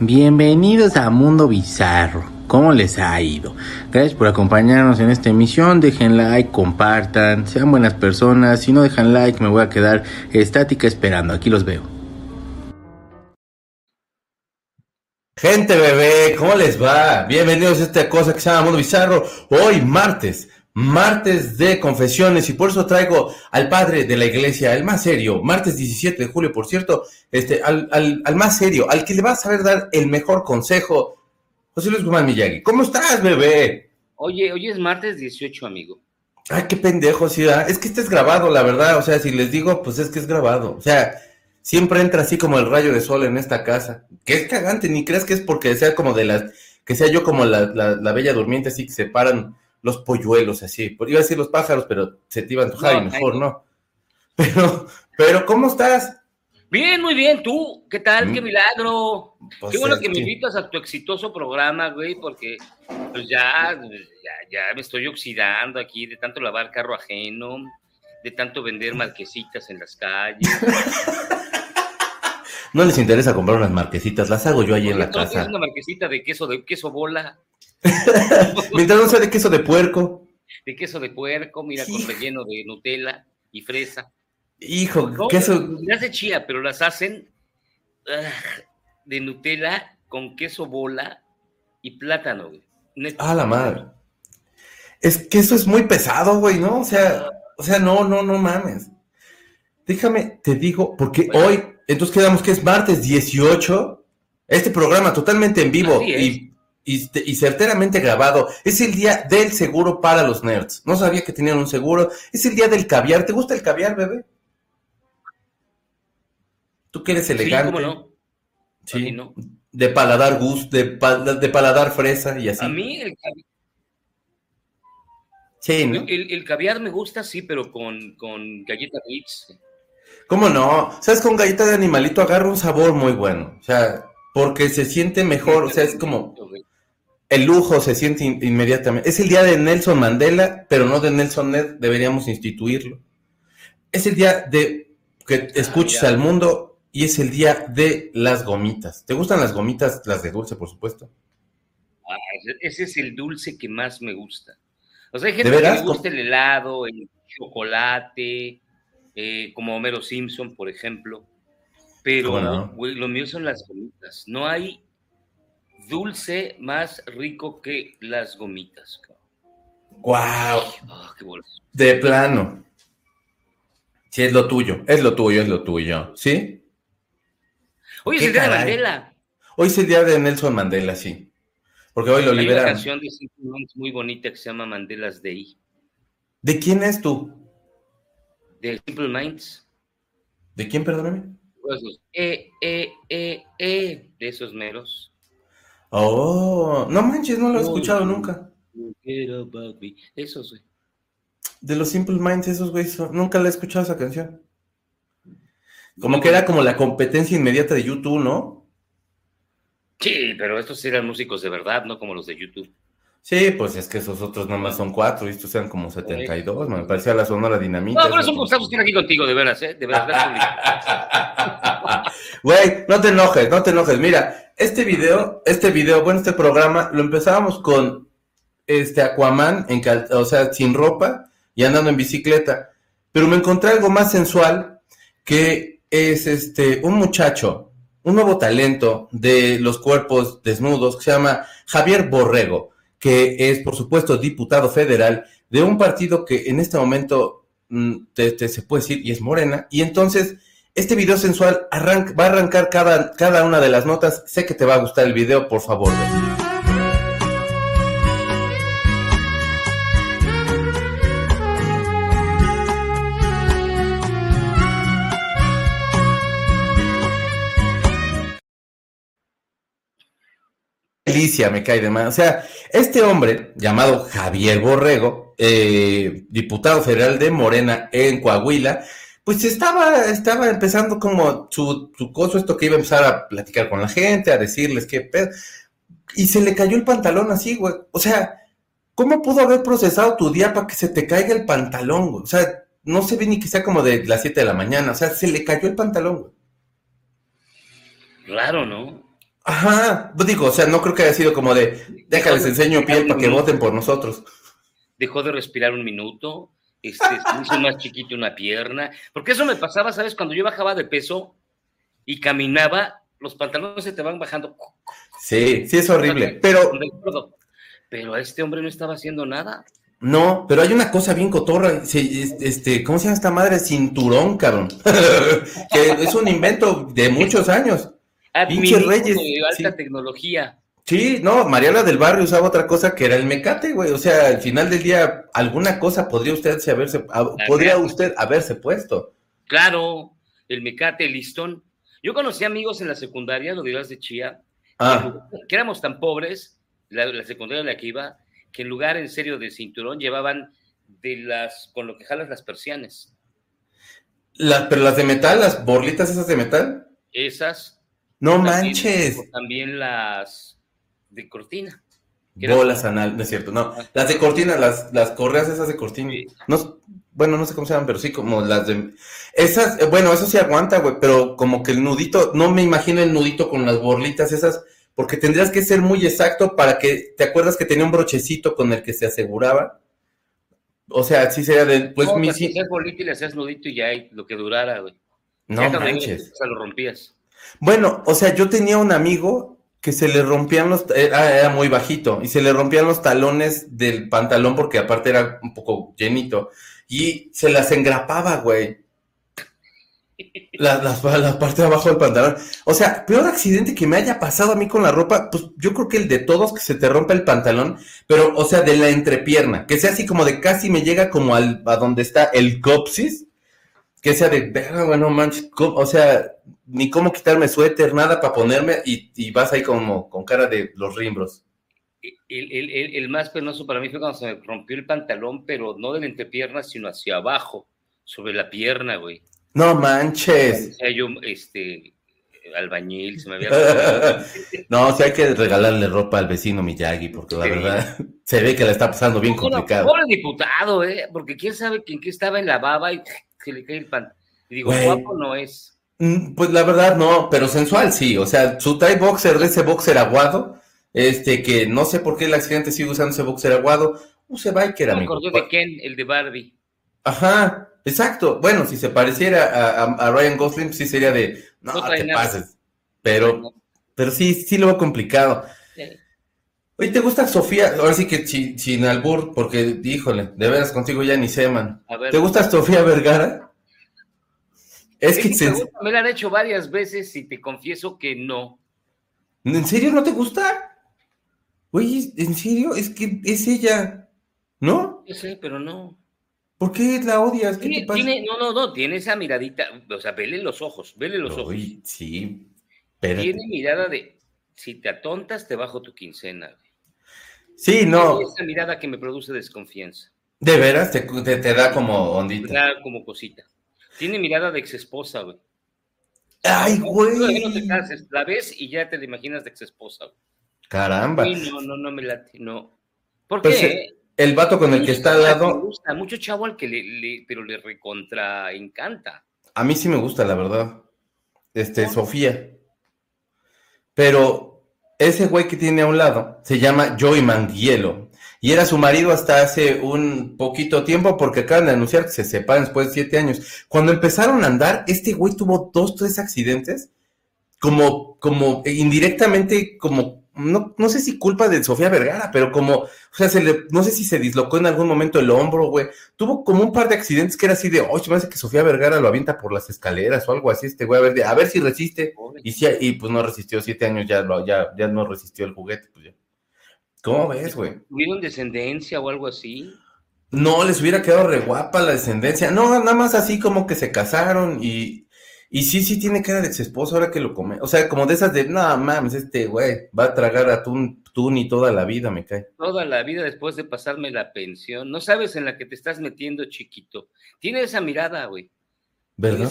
Bienvenidos a Mundo Bizarro. ¿Cómo les ha ido? Gracias por acompañarnos en esta emisión. Dejen like, compartan, sean buenas personas. Si no dejan like, me voy a quedar estática esperando. Aquí los veo. Gente bebé, ¿cómo les va? Bienvenidos a esta cosa que se llama Mundo Bizarro. Hoy martes, martes de confesiones y por eso traigo al padre de la iglesia, el más serio, martes 17 de julio, por cierto, este, al, al, al más serio, al que le va a saber dar el mejor consejo, José Luis Guzmán Miyagi. ¿Cómo estás, bebé? Oye, hoy es martes 18, amigo. Ay, qué pendejo, sí, ¿verdad? es que este es grabado, la verdad, o sea, si les digo, pues es que es grabado, o sea, siempre entra así como el rayo de sol en esta casa, que es cagante, ni creas que es porque sea como de las, que sea yo como la, la, la bella durmiente, así que se paran los polluelos así. Iba a decir los pájaros, pero se te iba a antojar no, y mejor no. Pero, pero, ¿cómo estás? Bien, muy bien. ¿Tú? ¿Qué tal? ¿Mm? ¡Qué milagro! Pues Qué bueno que, que me invitas a tu exitoso programa, güey, porque pues ya, ya, ya me estoy oxidando aquí de tanto lavar carro ajeno, de tanto vender marquesitas en las calles. No les interesa comprar unas marquesitas, las hago yo ahí en la casa. Es una marquesita de queso, de queso bola. Mientras no sea de queso de puerco. De queso de puerco, mira, con relleno de Nutella y fresa. Hijo, no, queso. Las de chía, pero las hacen uh, de Nutella con queso bola y plátano, güey. Ah, la madre. Es que eso es muy pesado, güey, ¿no? O sea, o sea, no, no, no mames. Déjame, te digo, porque bueno. hoy, entonces quedamos que es martes 18, este programa totalmente en vivo y y, y, certeramente grabado. Es el día del seguro para los nerds. No sabía que tenían un seguro. Es el día del caviar. ¿Te gusta el caviar, bebé? Tú que eres elegante. Sí, ¿cómo no? Sí. No. De paladar gusto, de, de, paladar fresa y así. A mí el caviar. Sí, ¿no? El, el, caviar me gusta, sí, pero con, con galleta Ritz. ¿Cómo no? ¿Sabes? Con galleta de animalito agarra un sabor muy bueno. O sea, porque se siente mejor. O sea, es como el lujo se siente in inmediatamente. Es el día de Nelson Mandela, pero no de Nelson Ned, deberíamos instituirlo. Es el día de que escuches ah, al mundo y es el día de las gomitas. ¿Te gustan las gomitas, las de dulce, por supuesto? Ah, ese es el dulce que más me gusta. O sea, hay gente que le gusta el helado, el chocolate, eh, como Homero Simpson, por ejemplo. Pero no? lo mío son las gomitas. No hay dulce más rico que las gomitas. ¡Wow! Oh, qué de plano. Sí, es lo tuyo, es lo tuyo, es lo tuyo. ¿Sí? Hoy es el día caray? de Mandela. Hoy es el día de Nelson Mandela, sí. Porque hoy lo Hay liberaron. una canción de Simple Minds muy bonita que se llama Mandela's Day. ¿De quién es tú? De Simple Minds. ¿De quién, perdóname? Eh, eh, eh, eh, de esos meros. Oh, no manches, no lo he escuchado nunca. Eso sí. De los Simple Minds, esos güeyes, nunca le he escuchado esa canción. Como que era como la competencia inmediata de YouTube, ¿no? Sí, pero estos eran músicos de verdad, no como los de YouTube. Sí, pues es que esos otros nomás son cuatro y estos eran como 72, me parecía la sonora dinamita. No, por eso me gusta estar aquí contigo, de veras, ¿eh? De verdad. Güey, no te enojes, no te enojes. Mira, este video, este video, bueno, este programa, lo empezábamos con este Aquaman, en o sea, sin ropa y andando en bicicleta. Pero me encontré algo más sensual que es este, un muchacho, un nuevo talento de los cuerpos desnudos que se llama Javier Borrego que es, por supuesto, diputado federal de un partido que en este momento mm, te, se puede decir y es Morena. Y entonces, este video sensual va a arrancar cada, cada una de las notas. Sé que te va a gustar el video, por favor. Ven. delicia, me cae de más. O sea, este hombre, llamado Javier Borrego, eh, diputado federal de Morena en Coahuila, pues estaba, estaba empezando como su, su coso, esto que iba a empezar a platicar con la gente, a decirles qué pedo. Y se le cayó el pantalón así, güey. O sea, ¿cómo pudo haber procesado tu día para que se te caiga el pantalón, güey? O sea, no se ve ni que sea como de las 7 de la mañana. O sea, se le cayó el pantalón, güey. Claro, ¿no? Ajá, pues digo, o sea, no creo que haya sido como de, déjales enseño piel para que voten por nosotros. Dejó de respirar un minuto, este, se hizo más chiquito una pierna, porque eso me pasaba, ¿sabes? Cuando yo bajaba de peso y caminaba, los pantalones se te van bajando. Sí, sí es horrible, pero... Pero este hombre no estaba haciendo nada. No, pero hay una cosa bien cotorra, este, ¿cómo se llama esta madre? Cinturón, cabrón. que es un invento de muchos años. Pinche Reyes. De alta tecnología. Sí, no, Mariana del Barrio usaba otra cosa que era el mecate, güey. O sea, al final del día, alguna cosa podría usted haberse, podría usted haberse puesto. Claro, el mecate, el listón. Yo conocí amigos en la secundaria, lo dirás de Chía, ah. que éramos tan pobres, la, secundaria en la que iba, que en lugar en serio de cinturón llevaban de las, con lo que jalas las persianas. pero las de metal, las borlitas esas de metal. Esas. No manches. También las de cortina. Bolas anal, no es cierto, no. Ah. Las de cortina, las, las correas esas de cortina. No, bueno, no sé cómo se llaman, pero sí, como las de. Esas, eh, bueno, eso sí aguanta, güey, pero como que el nudito, no me imagino el nudito con las borlitas esas, porque tendrías que ser muy exacto para que. ¿Te acuerdas que tenía un brochecito con el que se aseguraba? O sea, sí sería de. Pues mi. Si hacías bolita y le hacías nudito y ya lo que durara, güey. No manches. O sea, lo rompías. Bueno, o sea, yo tenía un amigo que se le rompían los, era, era, muy bajito, y se le rompían los talones del pantalón porque aparte era un poco llenito, y se las engrapaba, güey. La, la, parte de abajo del pantalón. O sea, peor accidente que me haya pasado a mí con la ropa, pues yo creo que el de todos que se te rompe el pantalón, pero, o sea, de la entrepierna, que sea así como de casi me llega como al, a donde está el copsis, que sea de, bueno, manches, o sea, ni cómo quitarme suéter, nada para ponerme, y, vas ahí como con cara de los rimbros. El, más penoso para mí fue cuando se me rompió el pantalón, pero no de la entrepierna, sino hacia abajo, sobre la pierna, güey. No manches. Yo, este, albañil, se me había... no, o sea, hay que regalarle ropa al vecino Miyagi, porque la verdad se ve que la está pasando bien complicado. Pobre diputado, ¿eh? Porque quién sabe quién qué estaba en la baba y que le cae el pan. Y digo, guapo no es. Mm, pues la verdad no, pero sensual sí. O sea, su tie boxer de ese boxer aguado, este que no sé por qué el accidente sigue usando ese boxer aguado, use biker, amigo. Me acordé de Ken, el de Barbie. Ajá, exacto. Bueno, si se pareciera a, Ryan Gosling, sí sería de, no, te pases. Pero, pero sí, sí lo veo complicado. Oye, ¿te gusta Sofía? Ahora sí que sin albur, porque, híjole, de veras contigo ya ni sé, man. ¿Te gusta Sofía Vergara? Es, que, me, la han hecho varias veces y te confieso que no. ¿En serio no te gusta? Oye, ¿en serio? Es que es ella, ¿no? Yo sé, pero no. ¿Por qué la odias? ¿Qué te pasa? no, no, no, tiene esa miradita, o sea, vele los ojos, vele los ojos. Sí, pero... Tiene mirada de, si te atontas, te bajo tu quincena. Sí, no. Esa mirada que me produce desconfianza. ¿De veras? Te, te, da como ondita. Te da como cosita. Tiene mirada de ex esposa, güey. Ay, güey. No, te cases, la ves y ya te la imaginas de ex esposa, güey. Caramba. No, no, no me late, no. ¿Por pues, qué? Eh, el vato con el que está al lado. Me gusta, mucho chavo al que le, pero le recontra encanta. A mí sí me gusta, la verdad. Este, Sofía. Pero ese güey que tiene a un lado se llama Joey Mandielo y era su marido hasta hace un poquito tiempo porque acaban de anunciar que se separan después de siete años. Cuando empezaron a andar, este güey tuvo dos, tres accidentes como, como indirectamente, como no, no sé si culpa de Sofía Vergara, pero como, o sea, se le, no sé si se dislocó en algún momento el hombro, güey. Tuvo como un par de accidentes que era así de, oye, me parece que Sofía Vergara lo avienta por las escaleras o algo así, este güey, a ver, a ver si resiste. Y, si, y pues no resistió, siete años ya, ya, ya no resistió el juguete, pues ya. ¿Cómo ves, güey? ¿Tuvieron descendencia o algo así? No, les hubiera quedado re guapa la descendencia. No, nada más así como que se casaron y, y sí, sí tiene cara de ex esposo ahora que lo come. O sea, como de esas de, no mames, este güey va a tragar atún, tú ni toda la vida, me cae. Toda la vida después de pasarme la pensión. No sabes en la que te estás metiendo, chiquito. Tiene esa mirada, güey. ¿Verdad?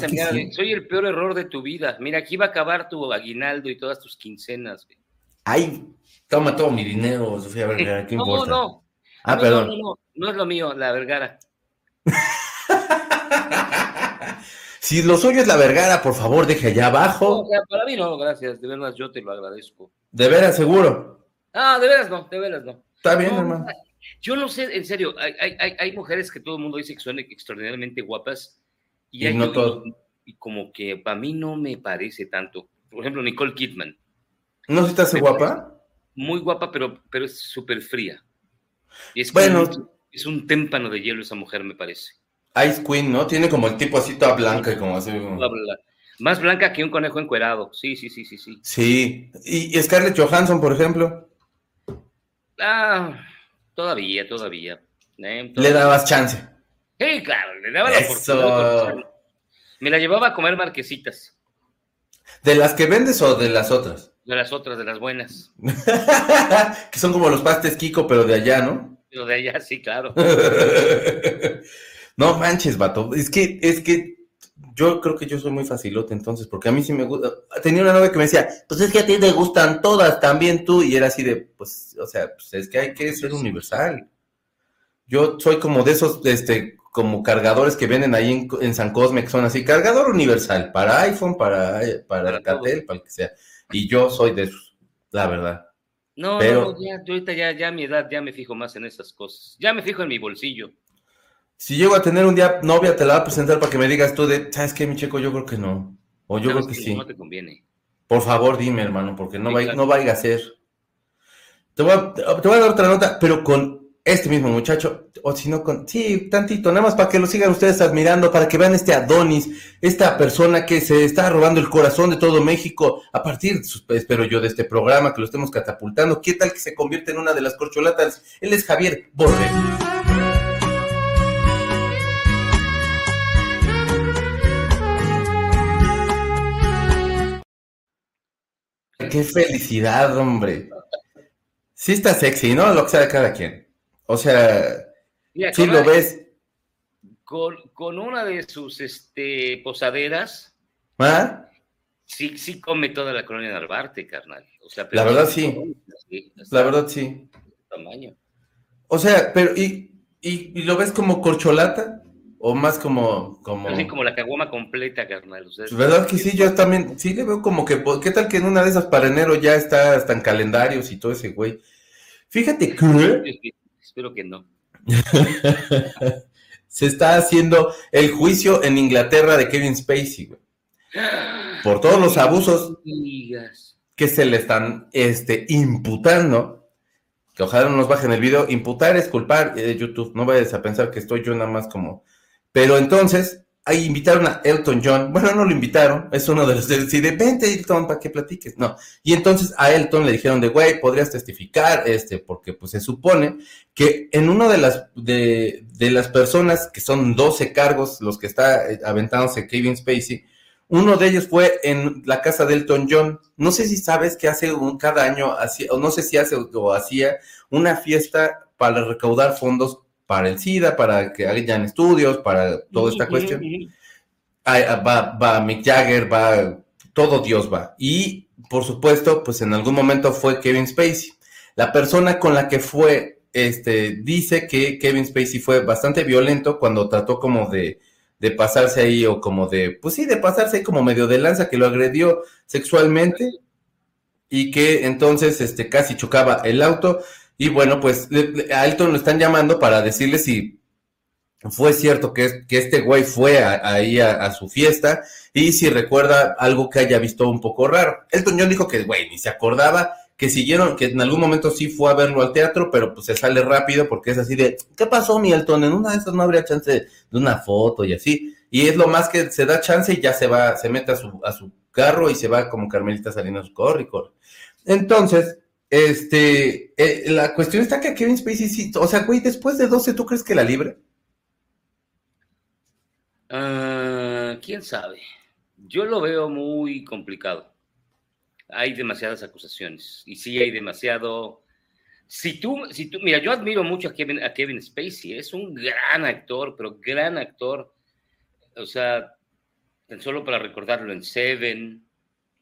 soy el peor error de tu vida. Mira, aquí va a acabar tu aguinaldo y todas tus quincenas, güey. Ay, toma todo mi dinero, Sofía Vergara, ¿qué importa? No, no. Ah, perdón. No, no, no, no es lo mío, la Vergara. Si lo suyo es la vergara, por favor, deje allá abajo. para mí no, gracias. De verdad, yo te lo agradezco. ¿De veras, seguro? Ah, de veras no, de veras no. Está bien, hermano. Yo no sé, en serio, hay, hay, hay, mujeres que todo el mundo dice que son extraordinariamente guapas. Y, hay, no todo. Y, como que para mí no me parece tanto. Por ejemplo, Nicole Kidman. ¿No se te hace guapa? Muy guapa, pero, pero es súper fría. Y es bueno. es un témpano de hielo esa mujer, me parece. Ice Queen, ¿no? Tiene como el tipo así toda blanca y como así. Más blanca que un conejo encuerado. Sí, sí, sí, sí, sí. Sí. ¿Y Scarlett Johansson, por ejemplo? Ah, todavía, todavía. Eh, le dabas chance. Sí, claro, le daba la oportunidad. Me la llevaba a comer marquesitas. ¿De las que vendes o de las otras? De las otras, de las buenas. que son como los pastes Kiko, pero de allá, ¿no? Pero de allá, sí, claro. No manches, vato. Es que, es que yo creo que yo soy muy facilote entonces, porque a mí sí me gusta. Tenía una novia que me decía, pues es que a ti te gustan todas, también tú, y era así de, pues, o sea, pues es que hay que ser universal. Yo soy como de esos, este, como cargadores que venden ahí en, San Cosme, que son así, cargador universal, para iPhone, para, para, para Catel, para el que sea. Y yo soy de esos, la verdad. No, no, ya, yo ahorita ya, ya a mi edad ya me fijo más en esas cosas. Ya me fijo en mi bolsillo. Si llego a tener un día novia, te la voy a presentar para que me digas tú de, ¿sabes qué, mi chico? Yo creo que no. O yo creo que, sí. No te conviene. Por favor, dime, hermano, porque no, vaya, no vaya a ser. Te voy a, te voy a dar otra nota, pero con este mismo muchacho, o si no con, sí, tantito, nada más para que lo sigan ustedes admirando, para que vean este Adonis, esta persona que se está robando el corazón de todo México, a partir, espero yo, de este programa, que lo estemos catapultando, ¿qué tal que se convierte en una de las corcholatas? Él es Javier Borre. Qué felicidad, hombre. Sí está sexy, ¿no? Lo que sea cada quien. O sea, sí lo ves. Con, una de sus este, posaderas. ¿Ah? Sí, sí come toda la colonia Narvarte, carnal. O sea, la verdad sí. la verdad sí. Tamaño. O sea, pero ¿y, y, y lo ves como corcholata? O más como... como... Así como la caguama completa, carnal. ¿Verdad que sí? Yo también, sí le veo como que, ¿qué tal que en una de esas para enero ya está hasta en calendarios y todo ese güey? Fíjate que... Espero que no. Se está haciendo el juicio en Inglaterra de Kevin Spacey, güey. Por todos los abusos que se le están este, imputando. Que ojalá no nos bajen el video. Imputar es culpar de eh, YouTube. No vayas a pensar que estoy yo nada más como pero entonces, ahí invitaron a Elton John. Bueno, no lo invitaron, es uno de los de de vente, Elton, para que platiques. No. Y entonces a Elton le dijeron de, güey, podrías testificar, este, porque pues se supone que en uno de las, de, de las personas, que son 12 cargos, los que está eh, aventándose Kevin Spacey, uno de ellos fue en la casa de Elton John. No sé si sabes que hace un, cada año, hacía, o no sé si hace o hacía una fiesta para recaudar fondos para el SIDA, para que hayan estudios, para toda esta cuestión. Ah, va, va Mick Jagger, va, todo Dios va. Y, por supuesto, pues en algún momento fue Kevin Spacey. La persona con la que fue, este, dice que Kevin Spacey fue bastante violento cuando trató como de, de pasarse ahí o como de, pues sí, de pasarse ahí como medio de lanza, que lo agredió sexualmente y que entonces, este, casi chocaba el auto. Y bueno, pues a Elton lo están llamando para decirle si fue cierto que, que este güey fue ahí a, su fiesta y si recuerda algo que haya visto un poco raro. Elton John dijo que, güey, ni se acordaba, que siguieron, que en algún momento sí fue a verlo al teatro, pero pues se sale rápido porque es así de, ¿qué pasó, mi Elton? En una de esas no habría chance de, una foto y así. Y es lo más que se da chance y ya se va, se mete a su, a su carro y se va como Carmelita saliendo a su corre Entonces, este, eh, la cuestión está que Kevin Spacey sí, o sea, güey, después de 12, ¿tú crees que la libre? Ah, ¿Quién sabe? Yo lo veo muy complicado. Hay demasiadas acusaciones y sí hay demasiado... Si tú, si tú, mira, yo admiro mucho a Kevin, a Kevin Spacey, es un gran actor, pero gran actor. O sea, tan solo para recordarlo en Seven,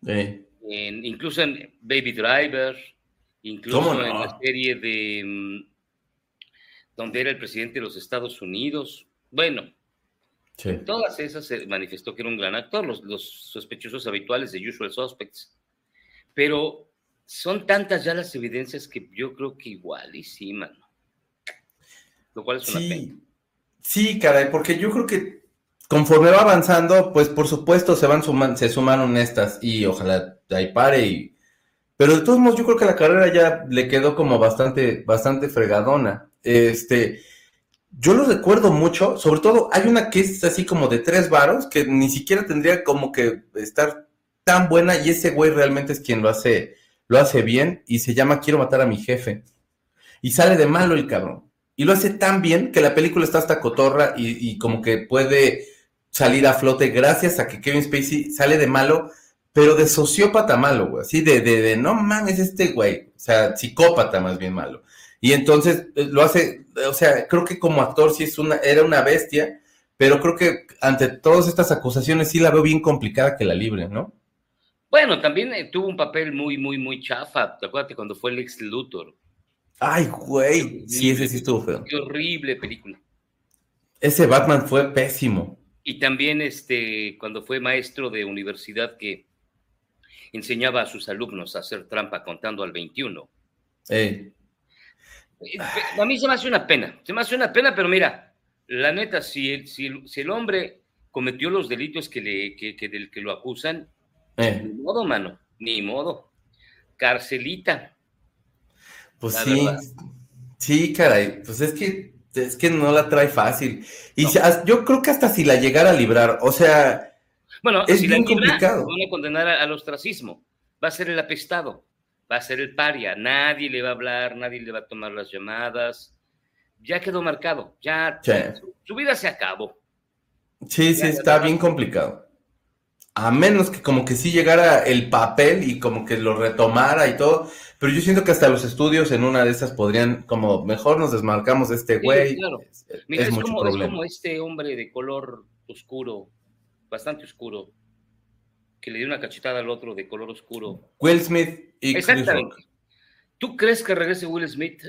en, incluso en Baby Driver, incluso en la serie de mm, donde era el presidente de los Estados Unidos. Bueno, Todas esas se manifestó que era un gran actor, los, los sospechosos habituales de Usual Suspects. Pero son tantas ya las evidencias que yo creo que igual y sí, mano. Lo cual es una pena. Sí, caray, porque yo creo que conforme va avanzando, pues por supuesto se van sumando, se sumaron estas y ojalá ahí pare y pero de todos modos yo creo que la carrera ya le quedó como bastante bastante fregadona. Este, yo lo recuerdo mucho, sobre todo hay una que es así como de tres varos que ni siquiera tendría como que estar tan buena y ese güey realmente es quien lo hace lo hace bien y se llama Quiero matar a mi jefe. Y sale de malo el cabrón. Y lo hace tan bien que la película está hasta cotorra y, como que puede salir a flote gracias a que Kevin Spacey sale de malo, pero de sociópata malo, güey. Así de, de, de no mames este güey. O sea, psicópata más bien malo. Y entonces eh, lo hace, o sea, creo que como actor sí es una, era una bestia, pero creo que ante todas estas acusaciones sí la veo bien complicada que la libre, ¿no? Bueno, también eh, tuvo un papel muy, muy, muy chafa. ¿Te acuerdas cuando fue el ex Luthor? Ay, güey. Sí, ese sí estuvo feo. Qué horrible película. Ese Batman fue pésimo. Y también este, cuando fue maestro de universidad que enseñaba a sus alumnos a hacer trampa contando al 21. Eh. eh. A mí se me hace una pena, se me hace una pena, pero mira, la neta, si el, si el, hombre cometió los delitos que, le, que, del que lo acusan. Ni modo, mano, ni modo. Carcelita. Pues sí, sí, caray, pues es que es que no la trae fácil. Y yo creo que hasta si la llegara a librar, o sea, bueno, es bien complicado. Van a condenar al ostracismo, va a ser el apestado, va a ser el paria, nadie le va a hablar, nadie le va a tomar las llamadas. Ya quedó marcado, ya su, vida se acabó. Sí, sí, está bien complicado a menos que como que sí llegara el papel y como que lo retomara y todo, pero yo siento que hasta los estudios en una de esas podrían, como mejor nos desmarcamos de este güey. Es, como, este hombre de color oscuro, bastante oscuro, que le dio una cachetada al otro de color oscuro. Will Smith y Exactamente. ¿Tú crees que regrese Will Smith?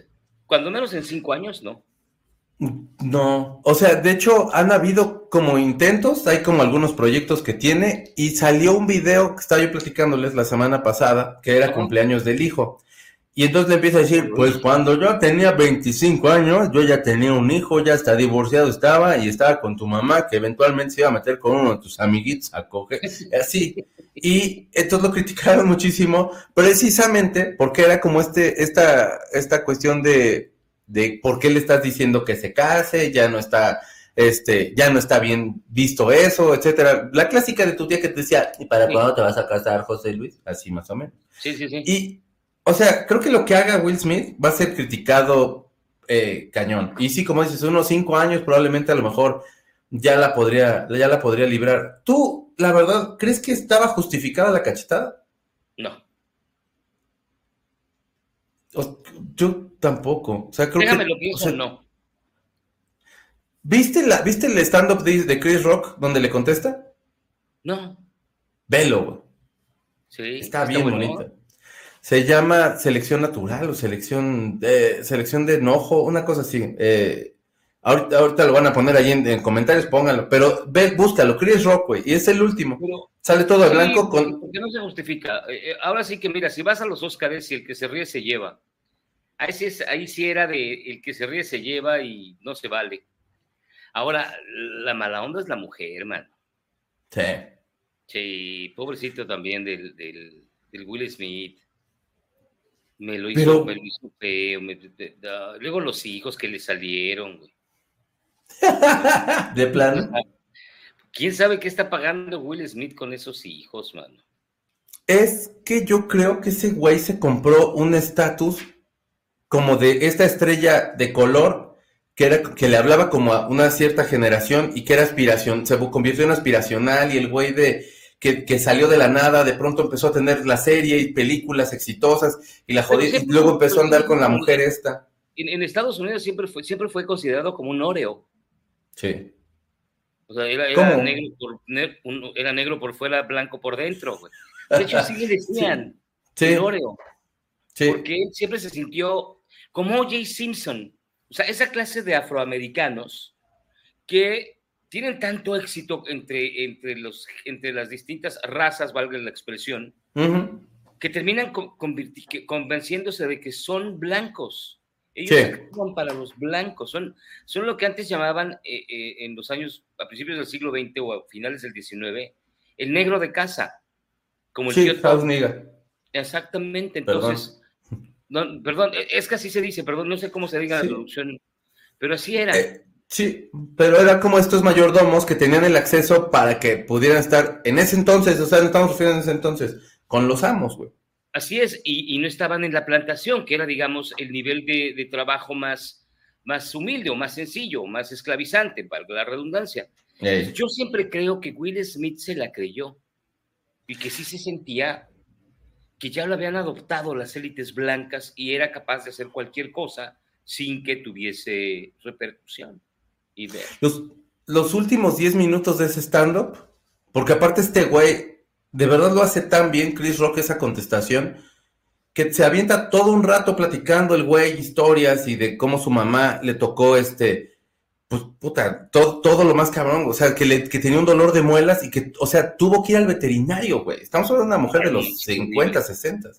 Cuando menos en cinco años, ¿no? No, o sea, de hecho han habido como intentos, hay como algunos proyectos que tiene y salió un video que estaba yo platicándoles la semana pasada, que era cumpleaños del hijo. Y entonces le empieza a decir, pues cuando yo tenía 25 años, yo ya tenía un hijo, ya está divorciado estaba y estaba con tu mamá, que eventualmente se iba a meter con uno de tus amiguitos a coger, así. Y entonces lo criticaron muchísimo, precisamente porque era como este, esta, esta cuestión de, de por qué le estás diciendo que se case, ya no está, este, ya no está bien visto eso, etcétera. La clásica de tu tía que te decía, ¿y para cuándo te vas a casar, José Luis? Así más o menos. Sí, sí, sí. Y, o sea, creo que lo que haga Will Smith va a ser criticado eh, cañón. Y sí, como dices, unos cinco años probablemente a lo mejor ya la podría, ya la podría librar. ¿Tú, la verdad, crees que estaba justificada la cachetada? No. Yo tampoco. O sea, creo Déjame lo pienso, no. ¿Viste, la, ¿Viste el stand-up de, Chris Rock donde le contesta? No. Velo, Sí. Está, bien bonita. Se llama selección natural o selección de, selección de enojo, una cosa así. Eh, ahorita, ahorita, lo van a poner ahí en, comentarios, pónganlo. Pero ve, búscalo, Chris Rock, güey. Y es el último. Sale todo blanco con. Porque no se justifica. Eh, eh, ahora sí que, mira, si vas a los Oscars y el que se ríe se lleva. Ahí sí, es, ahí sí era de el que se ríe se lleva y no se vale. Ahora, la mala onda es la mujer, hermano. Sí. Sí, pobrecito también del, del, Will Smith. Me lo hizo, me lo hizo feo. luego los hijos que le salieron, güey. ¿De plano? ¿Quién sabe qué está pagando Will Smith con esos hijos, mano? Es que yo creo que ese güey se compró un estatus como de esta estrella de color que, era, que le hablaba como a una cierta generación y que era aspiración, se convirtió en aspiracional y el güey de que, salió de la nada, de pronto empezó a tener la serie y películas exitosas y la jodía, y luego empezó a andar con la mujer esta. En, Estados Unidos siempre fue, siempre fue considerado como un Oreo. Sí. O sea, era, negro, por, era negro por fuera, blanco por dentro. De hecho, sí le decían sí. Oreo. Sí. Porque él siempre se sintió como O.J. Simpson. O sea, esa clase de afroamericanos que tienen tanto éxito entre, entre, los, entre las distintas razas, valga la expresión, que terminan convenciéndose de que son blancos. Ellos son para los blancos, son, son lo que antes llamaban eh, eh, en los años, a principios del siglo XX o a finales del XIX, el negro de casa. Como el sí, Exactamente, entonces, perdón. E, es que así se dice, perdón, no sé cómo se diga la traducción, pero así era. Eh, sí, pero era como estos mayordomos que tenían el acceso para que pudieran estar en ese entonces, o sea, no estamos refiriendo en ese entonces, con los amos, güey. Así es, y, no estaban en la plantación, que era, digamos, el nivel de, trabajo más, más humilde o más sencillo, más esclavizante, para la redundancia. Yo siempre creo que Will Smith se la creyó y que sí se sentía que ya lo habían adoptado las élites blancas y era capaz de hacer cualquier cosa sin que tuviese repercusión. Los, los últimos 10 minutos de ese stand-up, porque aparte este güey de verdad lo hace tan bien Chris Rock esa contestación, que se avienta todo un rato platicando el güey historias y de cómo su mamá le tocó este, pues puta, todo, todo lo más cabrón, o sea, que, le, que tenía un dolor de muelas y que, o sea, tuvo que ir al veterinario, güey. Estamos hablando de una mujer de los 50, 60,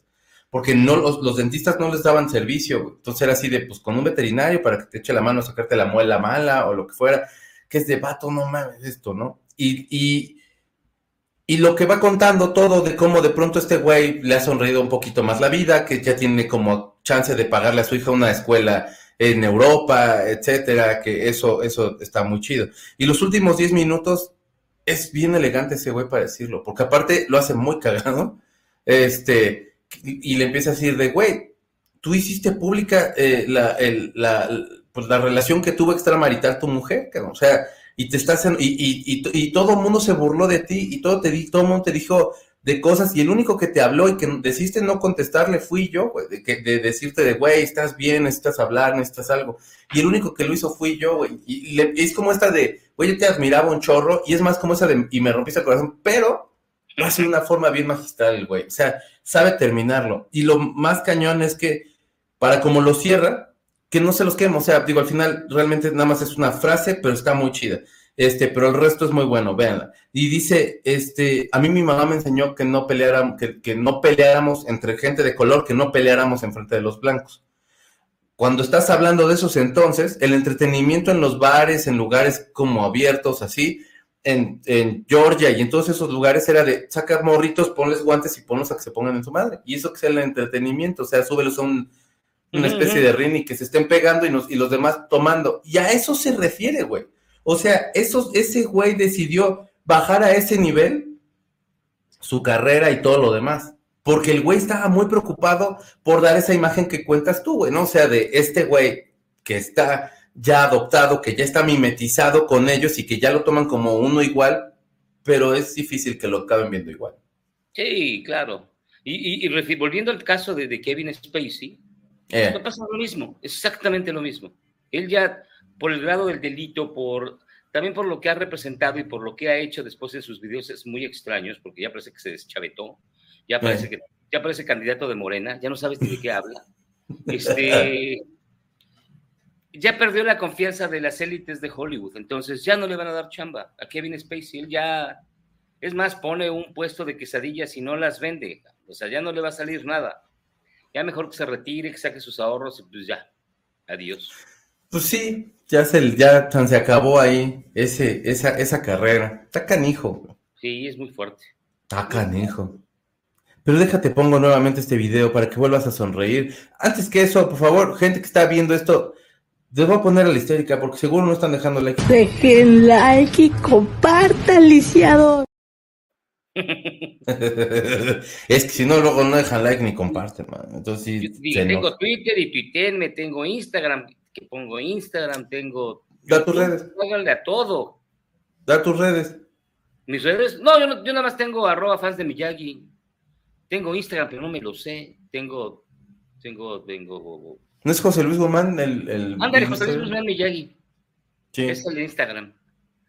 porque no, los, dentistas no les daban servicio. Entonces era así de, pues con un veterinario para que te eche la mano a sacarte la muela mala o lo que fuera, que es de vato, no mames, esto, ¿no? Y, y y lo que va contando todo de cómo de pronto este güey le ha sonreído un poquito más la vida, que ya tiene como chance de pagarle a su hija una escuela en Europa, etcétera, que eso, eso está muy chido. Y los últimos 10 minutos es bien elegante ese güey para decirlo, porque aparte lo hace muy cagado, este, y, le empieza a decir de, güey, tú hiciste pública eh, la, la, pues la relación que tuvo extramarital tu mujer, o sea, y te estás y, y, y, todo el mundo se burló de ti y todo te di, todo el mundo te dijo de cosas y el único que te habló y que decidiste no contestarle fui yo, güey, de, de, decirte de, güey, estás bien, necesitas hablar, necesitas algo. Y el único que lo hizo fui yo, güey. Y, es como esta de, güey, yo te admiraba un chorro y es más como esa de, y me rompiste el corazón, pero lo hace de una forma bien magistral, güey. O sea, sabe terminarlo. Y lo más cañón es que, para como lo cierra, que no se los quemo, o sea, digo, al final realmente nada más es una frase, pero está muy chida. Este, pero el resto es muy bueno, véanla. Y dice, este, a mí mi mamá me enseñó que no peleáramos, que no peleáramos entre gente de color, que no peleáramos en frente de los blancos. Cuando estás hablando de esos entonces, el entretenimiento en los bares, en lugares como abiertos, así, en, en, Georgia y en todos esos lugares era de sacar morritos, ponles guantes y ponlos a que se pongan en su madre. Y eso que es el entretenimiento, o sea, súbelos a un, una especie de ring y que se estén pegando y, nos, y los demás tomando. Y a eso se refiere, güey. O sea, eso, ese güey decidió bajar a ese nivel su carrera y todo lo demás. Porque el güey estaba muy preocupado por dar esa imagen que cuentas tú, güey, ¿no? O sea, de este güey que está ya adoptado, que ya está mimetizado con ellos y que ya lo toman como uno igual, pero es difícil que lo acaben viendo igual. Sí, claro. Y, y, volviendo al caso de, de Kevin Spacey, eh. pasa lo mismo, exactamente lo mismo. Él ya, por el grado del delito, por también por lo que ha representado y por lo que ha hecho después de sus videos es muy extraños, porque ya parece que se deschavetó, ya parece eh. que ya parece candidato de Morena, ya no sabes ni de qué habla. Este, ya perdió la confianza de las élites de Hollywood, entonces ya no le van a dar chamba a Kevin Spacey, él ya, es más, pone un puesto de quesadillas y no las vende, o sea, ya no le va a salir nada ya mejor que se retire, que saque sus ahorros y pues ya, adiós. Pues sí, ya se, ya se acabó ahí ese, esa, esa carrera. Está canijo. Sí, es muy fuerte. Está canijo. Pero déjate, pongo nuevamente este video para que vuelvas a sonreír. Antes que eso, por favor, gente que está viendo esto, les voy a poner a la histérica porque seguro no están dejando like. Dejen like y compartan, lisiado. es que si no, luego no dejan like ni comparten, man. Entonces sí. tengo Twitter y me tengo Instagram, que pongo Instagram, tengo. Da tus redes. Póngale a todo. Da tus redes. Mis redes. No, yo, yo nada más tengo arroba fans de Miyagi. Tengo Instagram, pero no me lo sé. Tengo. Tengo. Tengo. ¿No es José Luis Guzmán el. el Ándale, José Luis Guzmán Miyagi. Sí. Es el Instagram.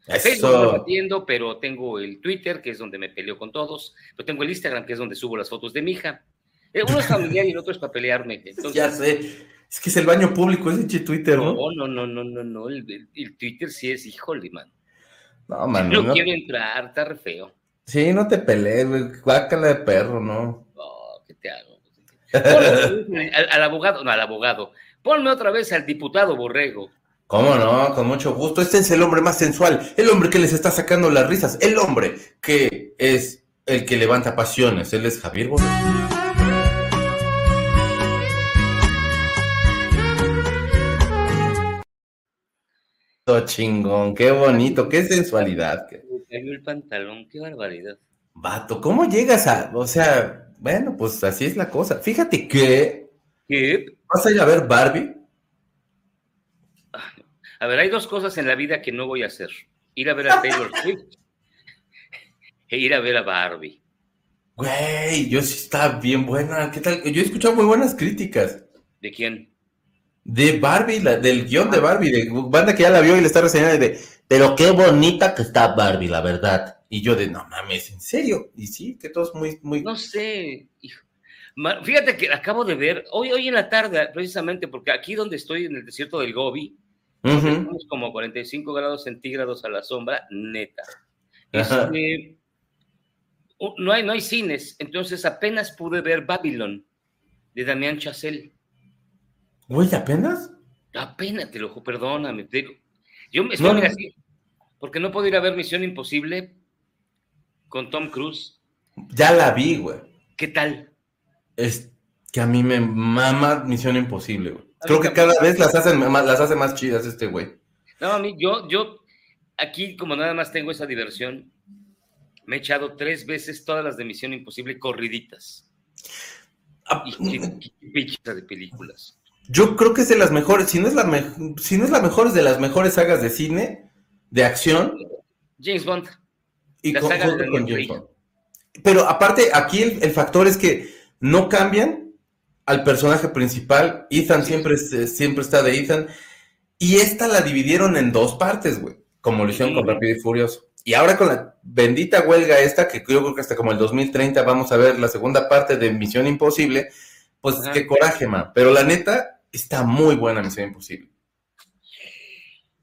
Facebook no lo atiendo, pero tengo el Twitter, que es donde me peleo con todos, pero tengo el Instagram, que es donde subo las fotos de mi hija. Eh, uno es familiar y el otro es para pelearme. ya sé. Es que es el baño público, ese Twitter, ¿no? No, no, no, no, no, no. El, Twitter sí es, híjole, man. No, man. No, quiero entrar, está re feo. Sí, no te pelees, güey. Guácala de perro, ¿no? Oh, ¿qué te hago? al, al, abogado, no, al abogado. Ponme otra vez al diputado Borrego. ¿Cómo no? Con mucho gusto. Este es el hombre más sensual, el hombre que les está sacando las risas, el hombre que es el que levanta pasiones. Él es Javier Borrego. chingón, qué bonito, qué sensualidad. cayó el pantalón, qué barbaridad. Vato, ¿cómo llegas a, o sea, bueno, pues así es la cosa. Fíjate que... ¿Qué? ¿Vas a ir a ver Barbie? A ver, hay dos cosas en la vida que no voy a hacer. Ir a ver a Taylor Swift e ir a ver a Barbie. Güey, yo sí está bien buena. ¿Qué tal? Yo he escuchado muy buenas críticas. ¿De quién? De Barbie, del guion de Barbie, de banda que ya la vio y le está reseñando de, pero qué bonita que está Barbie, la verdad. Y yo de, no mames, ¿en serio? Y sí, que todos muy, muy... No sé, Fíjate que acabo de ver, hoy, hoy en la tarde, precisamente, porque aquí donde estoy, en el desierto del Gobi, estamos como 45 grados centígrados a la sombra, neta. Este, no, hay, no hay cines, entonces apenas pude ver Babylon, de Damián Chazelle. Güey, ¿apenas? Apenas, te lo perdóname. yo me estoy así, porque no puedo ir a ver Misión Imposible con Tom Cruise. Ya la vi, güey. ¿Qué tal? Es que a mí me mama Misión Imposible, güey. Creo que cada vez las, hacen, las hace más chidas este güey. No, a mí, yo, yo, aquí como nada más tengo esa diversión, me he echado tres veces todas las de Misión Imposible corriditas. Ah, y, de películas. Yo creo que es de las mejores, si no es la, si no es la mejor, es de las mejores sagas de cine, de acción. James Bond. Y con, James Bond. Pero aparte, aquí el, factor es que no cambian al personaje principal. Ethan siempre, siempre está de Ethan. Y esta la dividieron en dos partes, güey. Como lo hicieron con Rápido y Furioso. Y ahora con la bendita huelga esta, que yo creo que hasta como el 2030 vamos a ver la segunda parte de Misión Imposible, pues qué coraje, man. Pero la neta, Está muy buena Misión Imposible.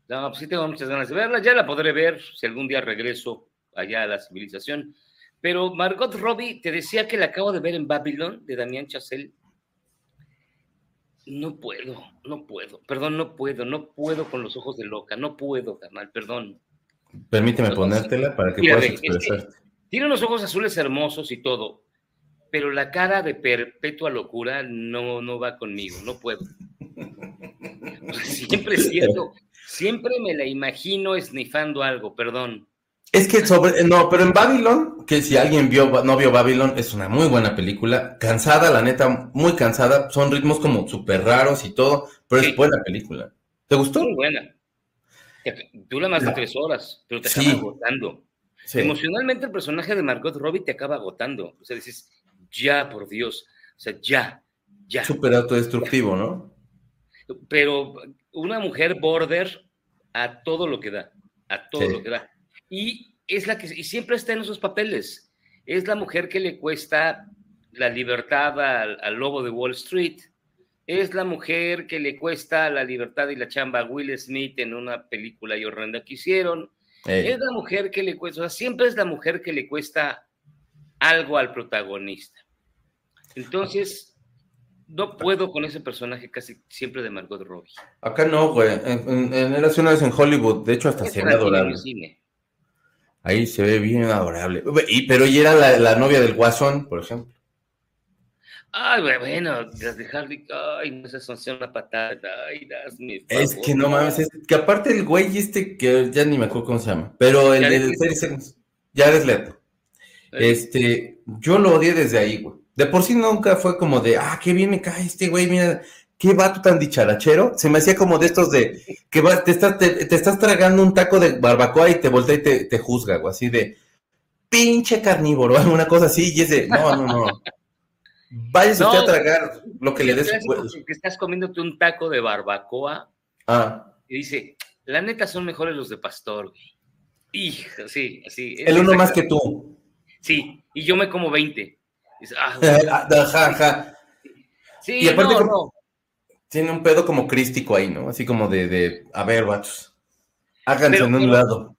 No, pues sí tengo muchas ganas de verla. Ya la podré ver si algún día regreso allá a la civilización. Pero Margot Robbie, te decía que la acabo de ver en Babylon, de Damián Chazelle. No puedo, no puedo, perdón, no puedo, no puedo con los ojos de loca, no puedo, carnal, perdón. Permíteme ponértela para que puedas expresarte. tiene unos ojos azules hermosos y todo, pero la cara de perpetua locura no, no va conmigo, no puedo. siempre siento, siempre me la imagino esnifando algo, perdón. Es que sobre, no, pero en Babylon, que si alguien vio, no vio Babylon, es una muy buena película, cansada, la neta, muy cansada, son ritmos como súper raros y todo, pero es buena película. ¿Te gustó? Muy buena. Dura más de tres horas, pero te acaba agotando. Emocionalmente el personaje de Margot Robbie te acaba agotando. O sea, dices, ya, por Dios, o sea, ya, ya. Súper autodestructivo, ¿no? Pero una mujer border a todo lo que da, a todo lo que da. Y es la que, y siempre está en esos papeles. Es la mujer que le cuesta la libertad al, lobo de Wall Street. Es la mujer que le cuesta la libertad y la chamba a Will Smith en una película y horrenda que hicieron. Es la mujer que le cuesta, o sea, siempre es la mujer que le cuesta algo al protagonista. Entonces, no puedo con ese personaje casi siempre de Margot Robbie. Acá no, güey. En, en, en una vez en Hollywood. De hecho, hasta se ve adorable. Ahí se ve bien adorable. Y, pero ella era la, novia del Guasón, por ejemplo. Ay, bueno, las de ay, no sé, son una patada, ay, das mi Es que no mames, es que aparte el güey este, que ya ni me acuerdo cómo se llama, pero el de series, ya eres Leto. Este, yo lo odié desde ahí, güey. De por sí nunca fue como de, ah, qué bien me cae este güey, mira, qué vato tan dicharachero. Se me hacía como de estos de, que te, estás, te, estás tragando un taco de barbacoa y te voltea y te, te juzga, o así de, pinche carnívoro, alguna cosa así, y es de, no, no, no. Váyase usted a tragar lo que le des. Que estás comiéndote un taco de barbacoa. Ah. Y dice, la neta son mejores los de pastor, güey. Hijo, sí, así. El uno más que tú. Sí, y yo me como 20. Ah, sí, y aparte tiene un pedo como crístico ahí, ¿no? Así como de, de a ver, vatos, háganse en un lado.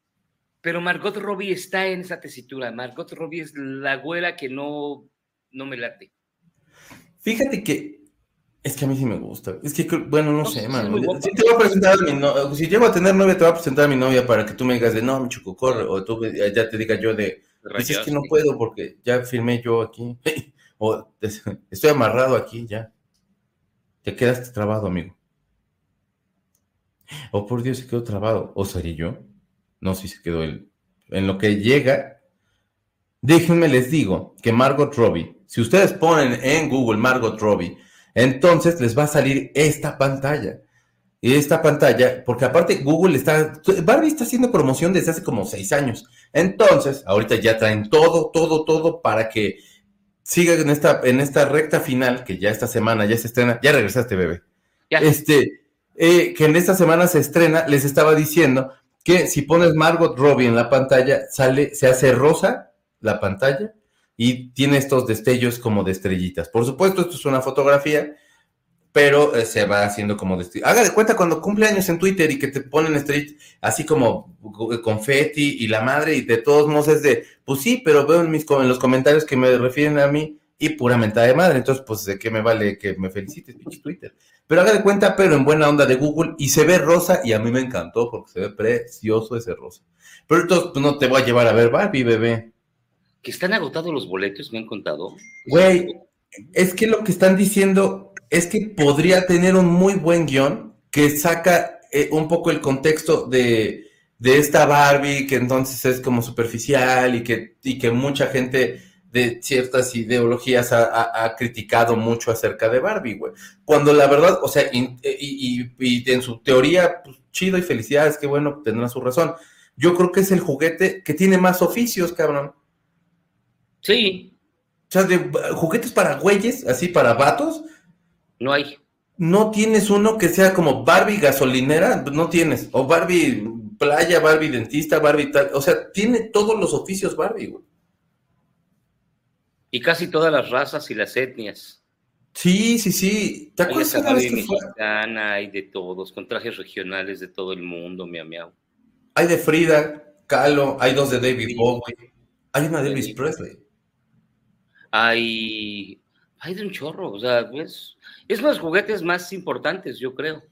Pero Margot Robbie está en esa tesitura. Margot Robbie es la güera que no, no me late. Fíjate que es que a mí sí me gusta. Es que, bueno, no, sé, mano. Si te voy a presentar a mi novia, si llego a tener novia, te voy a presentar a mi novia para que tú me digas de no, mi chico, corre, o tú ya te diga yo de, pues es que no puedo porque ya firmé yo aquí, o estoy amarrado aquí ya. Te quedaste trabado, amigo. Oh, por Dios, se quedó trabado. ¿O sería yo? No, si se quedó él. En lo que llega, déjenme les digo que Margot Robbie, si ustedes ponen en Google Margot Robbie, entonces les va a salir esta pantalla. Y esta pantalla, porque aparte Google está, Barbie está haciendo promoción desde hace como seis años. Entonces, ahorita ya traen todo, todo, todo para que sigan en esta, en esta recta final, que ya esta semana ya se estrena. Ya regresaste, bebé. Este, eh, que en esta semana se estrena, les estaba diciendo que si pones Margot Robbie en la pantalla, sale, se hace rosa la pantalla y tiene estos destellos como de estrellitas. Por supuesto, esto es una fotografía, pero eh, se va haciendo como de Haga de cuenta cuando cumple años en Twitter y que te ponen estrellitas, así como confeti y la madre, y de todos modos es de, pues sí, pero veo en, mis, en los comentarios que me refieren a mí y pura mentada de madre, entonces pues de qué me vale que me felicites, pinche Twitter. Pero haga de cuenta, pero en buena onda de Google, y se ve rosa, y a mí me encantó porque se ve precioso ese rosa. Pero entonces pues, no te voy a llevar a ver Barbie, bebé que están agotados los boletos, me han contado. Güey, es que lo que están diciendo es que podría tener un muy buen guion que saca eh, un poco el contexto de, esta Barbie, que entonces es como superficial y que, y que mucha gente de ciertas ideologías ha, criticado mucho acerca de Barbie, güey. Cuando la verdad, o sea, y, y, en su teoría, pues chido y felicidades, que bueno, tendrá su razón. Yo creo que es el juguete que tiene más oficios, cabrón. Sí. O sea, de juguetes para güeyes, así para vatos. No hay. No tienes uno que sea como Barbie gasolinera, no tienes. O Barbie playa, Barbie dentista, Barbie tal. O sea, tiene todos los oficios Barbie, güey. Y casi todas las razas y las etnias. Sí, sí, sí. ¿Te acuerdas de Barbie mexicana, hay de todos, con trajes regionales de todo el mundo, miau miau. Hay de Frida, Kahlo, hay dos de David Bowie, hay una de Elvis Presley hay, hay de un chorro, o sea, es, es los juguetes más importantes, yo creo.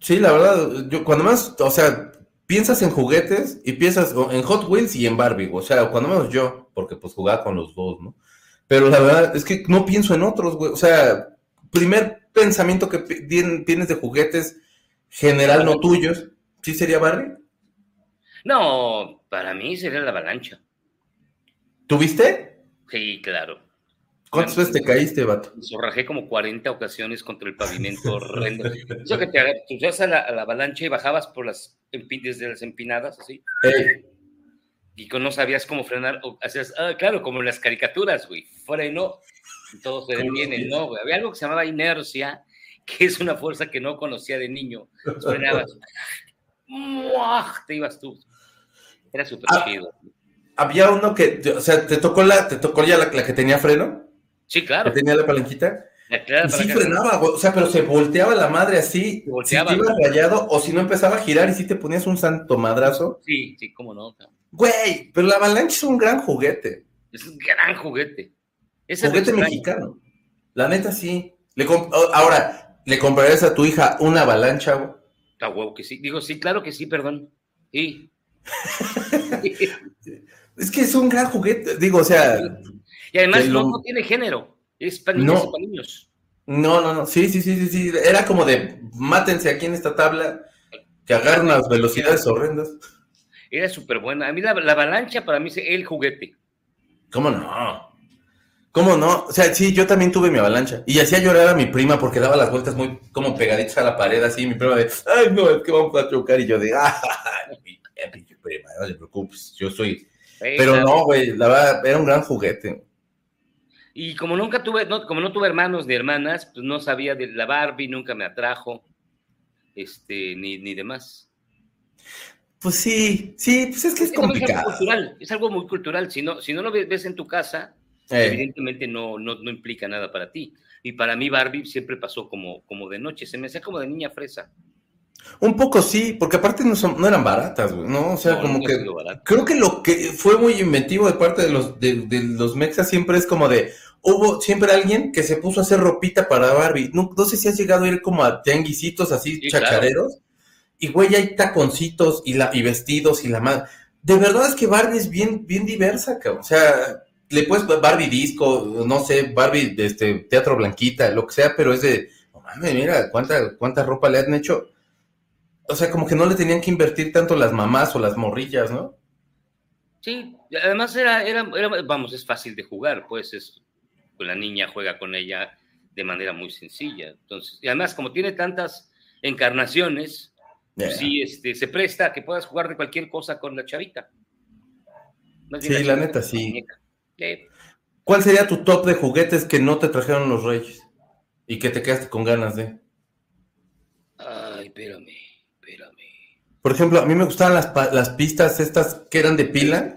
Sí, la verdad, yo cuando más, o sea, piensas en juguetes y piensas en Hot Wheels y en Barbie, o sea, cuando menos yo, porque pues jugaba con los dos, ¿no? Pero la verdad es que no pienso en otros, güey, o sea, primer pensamiento que tienes de juguetes general no tuyos, ¿sí sería Barbie? No, para mí sería la avalancha. ¿Tuviste? Sí, claro. ¿Cuántas veces te caíste, vato? Zorrajé como 40 ocasiones contra el pavimento horrendo. Eso que te tú ibas a la, avalancha y bajabas por las desde las empinadas, así. Y no sabías cómo frenar, o hacías, ah, claro, como en las caricaturas, güey, freno, y todo se detiene, no, güey. Había algo que se llamaba inercia, que es una fuerza que no conocía de niño. Frenabas, te ibas tú. Era súper ah, chido. Había uno que, o sea, te tocó la, te tocó ya la que tenía freno. Sí, claro. tenía la palanquita. y sí frenaba, o sea, pero se volteaba la madre así, si te ibas rayado, o si no empezaba a girar y si te ponías un santo madrazo. Sí, sí, cómo no. Güey, pero la avalancha es un gran juguete. Es un gran juguete. Es juguete mexicano. La neta sí. Le Ahora, ¿le comprarías a tu hija una avalancha, güey? Está huevo que sí. Digo, sí, claro que sí, perdón. Sí. es que es un gran juguete. Digo, o sea, y además no, tiene género, es para niños no. para niños. No, no, no, sí, sí, sí, sí, sí, era como de mátense aquí en esta tabla, que agarran unas velocidades horrendas. Era súper buena. A mí la, avalancha para mí es el juguete. ¿Cómo no? ¿Cómo no? O sea, sí, yo también tuve mi avalancha. Y hacía llorar a mi prima porque daba las vueltas muy como pegaditas a la pared, así. Mi prima de, ay, no, es que vamos a chocar. Y yo de, ay, mi prima, no te preocupes, yo soy. Pero no, güey, la verdad, era un gran juguete. Y como nunca tuve, no, como no tuve hermanos ni hermanas, pues no sabía de la Barbie, nunca me atrajo, este, ni, ni demás. Pues sí, sí, pues es que es, complicado. Es algo, cultural, es algo muy cultural. Si no, si no lo ves en tu casa, eh. evidentemente no, no, no, implica nada para ti. Y para mí Barbie siempre pasó como, como de noche, se me hacía como de niña fresa. Un poco sí, porque aparte no, son, no eran baratas, güey, ¿no? O sea, como que... Creo que lo que fue muy inventivo de parte de los, de, los mexas siempre es como de... Hubo siempre alguien que se puso a hacer ropita para Barbie. No, sé si has llegado a ir como a tianguisitos así chachareros. Y güey, hay taconcitos y, la, y vestidos y la madre. De verdad es que Barbie es bien, bien diversa, cabrón. O sea, le puedes Barbie disco, no sé, Barbie de este teatro blanquita, lo que sea, pero es de, no mames, mira, cuánta, cuánta ropa le han hecho o sea, como que no le tenían que invertir tanto las mamás o las morrillas, ¿no? Sí, además era, era, vamos, es fácil de jugar, pues es, pues la niña juega con ella de manera muy sencilla. Entonces, y además, como tiene tantas encarnaciones, pues sí, este, se presta a que puedas jugar de cualquier cosa con la chavita. sí, la, neta, sí. ¿Cuál sería tu top de juguetes que no te trajeron los reyes y que te quedaste con ganas de? Ay, espérame. Por ejemplo, a mí me gustaban las, pistas estas que eran de pila,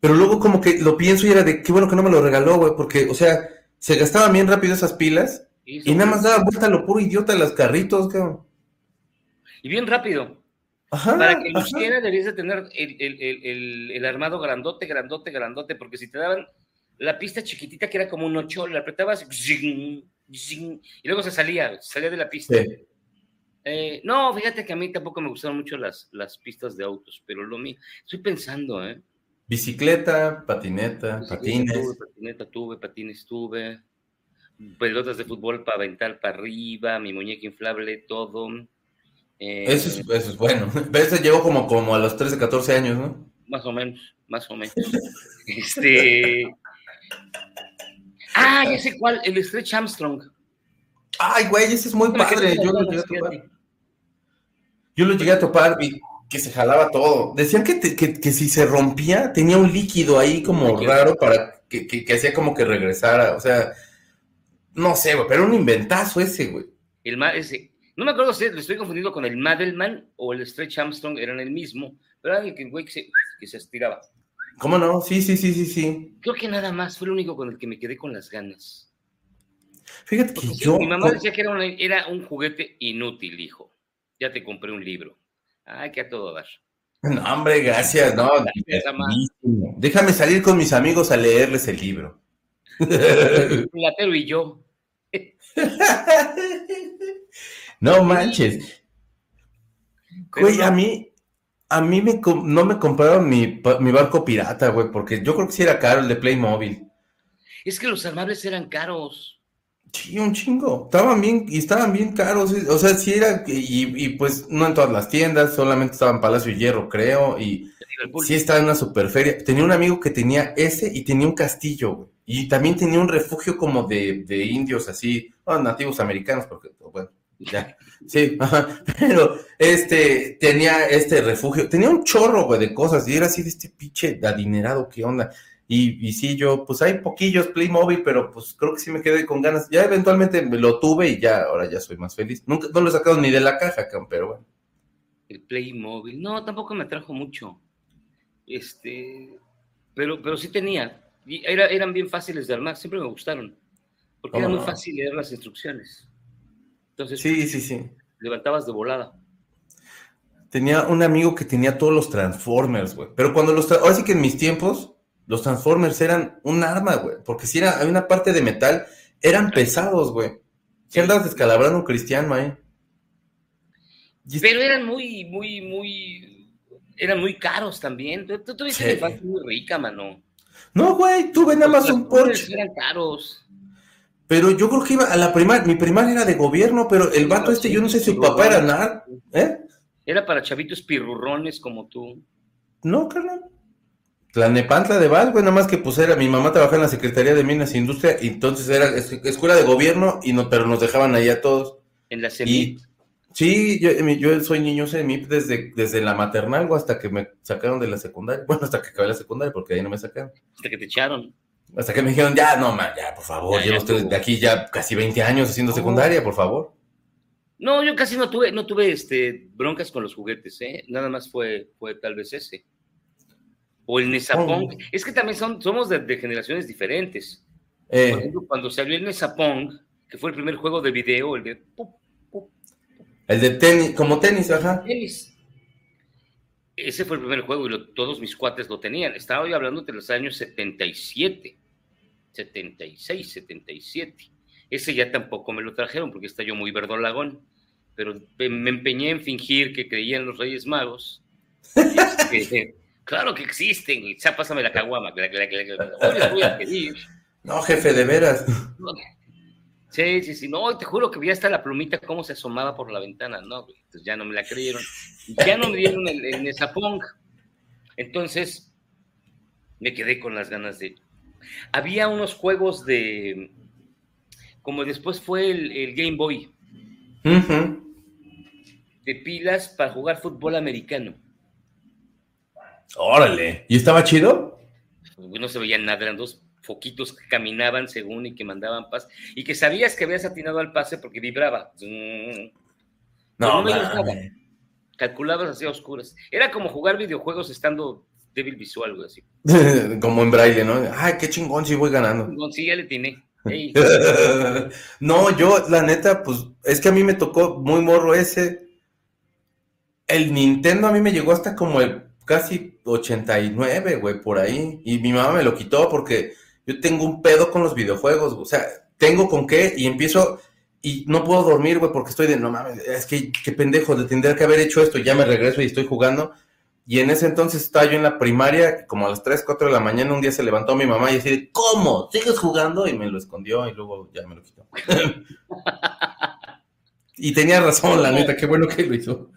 pero luego como que lo pienso y era de qué bueno que no me lo regaló, güey, porque, o sea, se gastaban bien rápido esas pilas y, nada más daba vuelta a lo puro idiota de los carritos, cabrón. Y bien rápido. Ajá, Para que luciera deberías de tener el, armado grandote, grandote, grandote, porque si te daban la pista chiquitita que era como un ocho, le apretabas y luego se salía, salía de la pista. Sí. Eh, no, fíjate que a mí tampoco me gustaron mucho las, las pistas de autos, pero lo mío, estoy pensando, ¿eh? Bicicleta, patineta, patines. Tuve, patineta tuve, patines tuve, pelotas de fútbol para aventar para arriba, mi muñeca inflable, todo. Eh, eso, es, eso, es, bueno. Ese llegó como, como a los 13, 14 años, ¿no? Más o menos, más o menos. este. Ah, ya sé cuál, el Stretch Armstrong. Ay, güey, ese es muy padre. Yo. Yo lo llegué a topar y que se jalaba todo. Decían que, que, si se rompía, tenía un líquido ahí como raro para que, que, hacía como que regresara. O sea, no sé, güey, pero un inventazo ese, güey. El ese. No me acuerdo si lo estoy confundiendo con el Madelman o el Stretch Armstrong, eran el mismo, pero era el güey que se, que se estiraba. ¿Cómo no? Sí, sí, sí, sí, sí. Creo que nada más fue el único con el que me quedé con las ganas. Fíjate que yo. Mi mamá decía que era un, era un juguete inútil, hijo ya te compré un libro. Ay, que a todo dar. No, hombre, gracias. No, déjame salir con mis amigos a leerles el libro. Platero y yo. no manches. Güey, a mí, a mí me, no me compraron mi, mi barco pirata, güey, porque yo creo que sí era caro el de Playmobil. Es que los armables eran caros. Sí, un chingo. Estaban bien, y estaban bien caros. O sea, sí era, y, pues no en todas las tiendas, solamente estaba en Palacio de Hierro, creo, y sí estaba en una superferia. Tenía un amigo que tenía ese y tenía un castillo, Y también tenía un refugio como de, indios así, nativos americanos, porque, bueno, ya. Sí, pero este tenía este refugio, tenía un chorro, güey, de cosas, y era así de este pinche adinerado, ¿qué onda? Y, y sí, yo, pues hay poquillos Playmobil, pero pues creo que sí me quedé con ganas. Ya eventualmente me lo tuve y ya, ahora ya soy más feliz. Nunca, no lo he sacado ni de la caja, pero bueno. El Playmobil, no, tampoco me trajo mucho. Este, pero, pero sí tenía. Y era, eran bien fáciles de armar, siempre me gustaron. Porque era muy fácil leer las instrucciones. Entonces, sí, sí, sí. Levantabas de volada. Tenía un amigo que tenía todos los Transformers, güey. Pero cuando los. Ahora sí que en mis tiempos los Transformers eran un arma, güey. Porque si era, hay una parte de metal, eran pesados, güey. Si andas descalabrando un cristiano ahí. Pero eran muy, muy, muy. Eran muy caros también. Tú, tuviste una infancia muy rica, mano. No, güey, tuve nada más un Porsche. Eran caros. Pero yo creo que iba a la primaria, mi primaria era de gobierno, pero el vato este, yo no sé si su papá era nada, ¿eh? Era para chavitos pirurrones como tú. No, carnal. Tlanepantla de Val, güey, nada más que pues era, mi mamá trabajaba en la Secretaría de Minas e Industria, y entonces era escuela de gobierno, y no, pero nos dejaban ahí a todos. En la CEMIP. Sí, yo, yo soy niño CEMIP desde, desde la maternal, hasta que me sacaron de la secundaria. Bueno, hasta que acabé la secundaria, porque ahí no me sacaron. Hasta que te echaron. Hasta que me dijeron, ya, no, man, ya, por favor, yo estoy de aquí ya casi 20 años haciendo secundaria, por favor. No, yo casi no tuve, no tuve este, broncas con los juguetes, ¿eh? Nada más fue, fue tal vez ese o el Nesapong. Oh. Es que también son, somos de, generaciones diferentes. Eh. cuando salió el Nesapong, que fue el primer juego de video, el de... El de tenis, como tenis, ajá. Tenis. Ese fue el primer juego y todos mis cuates lo tenían. Estaba hoy hablando de los años 77, 76, 77. Ese ya tampoco me lo trajeron porque está yo muy verdolagón. Pero me empeñé en fingir que creía en los Reyes Magos. Este, claro que existen. Y ya pásame la caguama. No, jefe, de veras. Sí, sí, sí. No, te juro que ya está la plumita cómo se asomaba por la ventana. No, Entonces ya no me la creyeron. Ya no me dieron el, el Entonces me quedé con las ganas de. Había unos juegos de. Como después fue el, Game Boy. De pilas para jugar fútbol americano. Órale. ¿Y estaba chido? No se veían nada, eran dos foquitos que caminaban según y que mandaban paz, y que sabías que habías atinado al pase porque vibraba. No, no Calculabas así a oscuras. Era como jugar videojuegos estando débil visual, algo así. como en braille, ¿no? Ay, qué chingón, si voy ganando. Sí, ya le tiene. no, yo, la neta, pues, es que a mí me tocó muy morro ese. El Nintendo a mí me llegó hasta como el casi 89, güey, por ahí. Y mi mamá me lo quitó porque yo tengo un pedo con los videojuegos, o sea, tengo con qué y empiezo y no puedo dormir, güey, porque estoy de, no mames, es que qué pendejo, de tendría que haber hecho esto, ya me regreso y estoy jugando. Y en ese entonces estaba yo en la primaria, como a las 3, 4 de la mañana, un día se levantó mi mamá y decía, ¿cómo? ¿Sigues jugando? Y me lo escondió y luego ya me lo quitó. y tenía razón, la neta, qué bueno que lo hizo.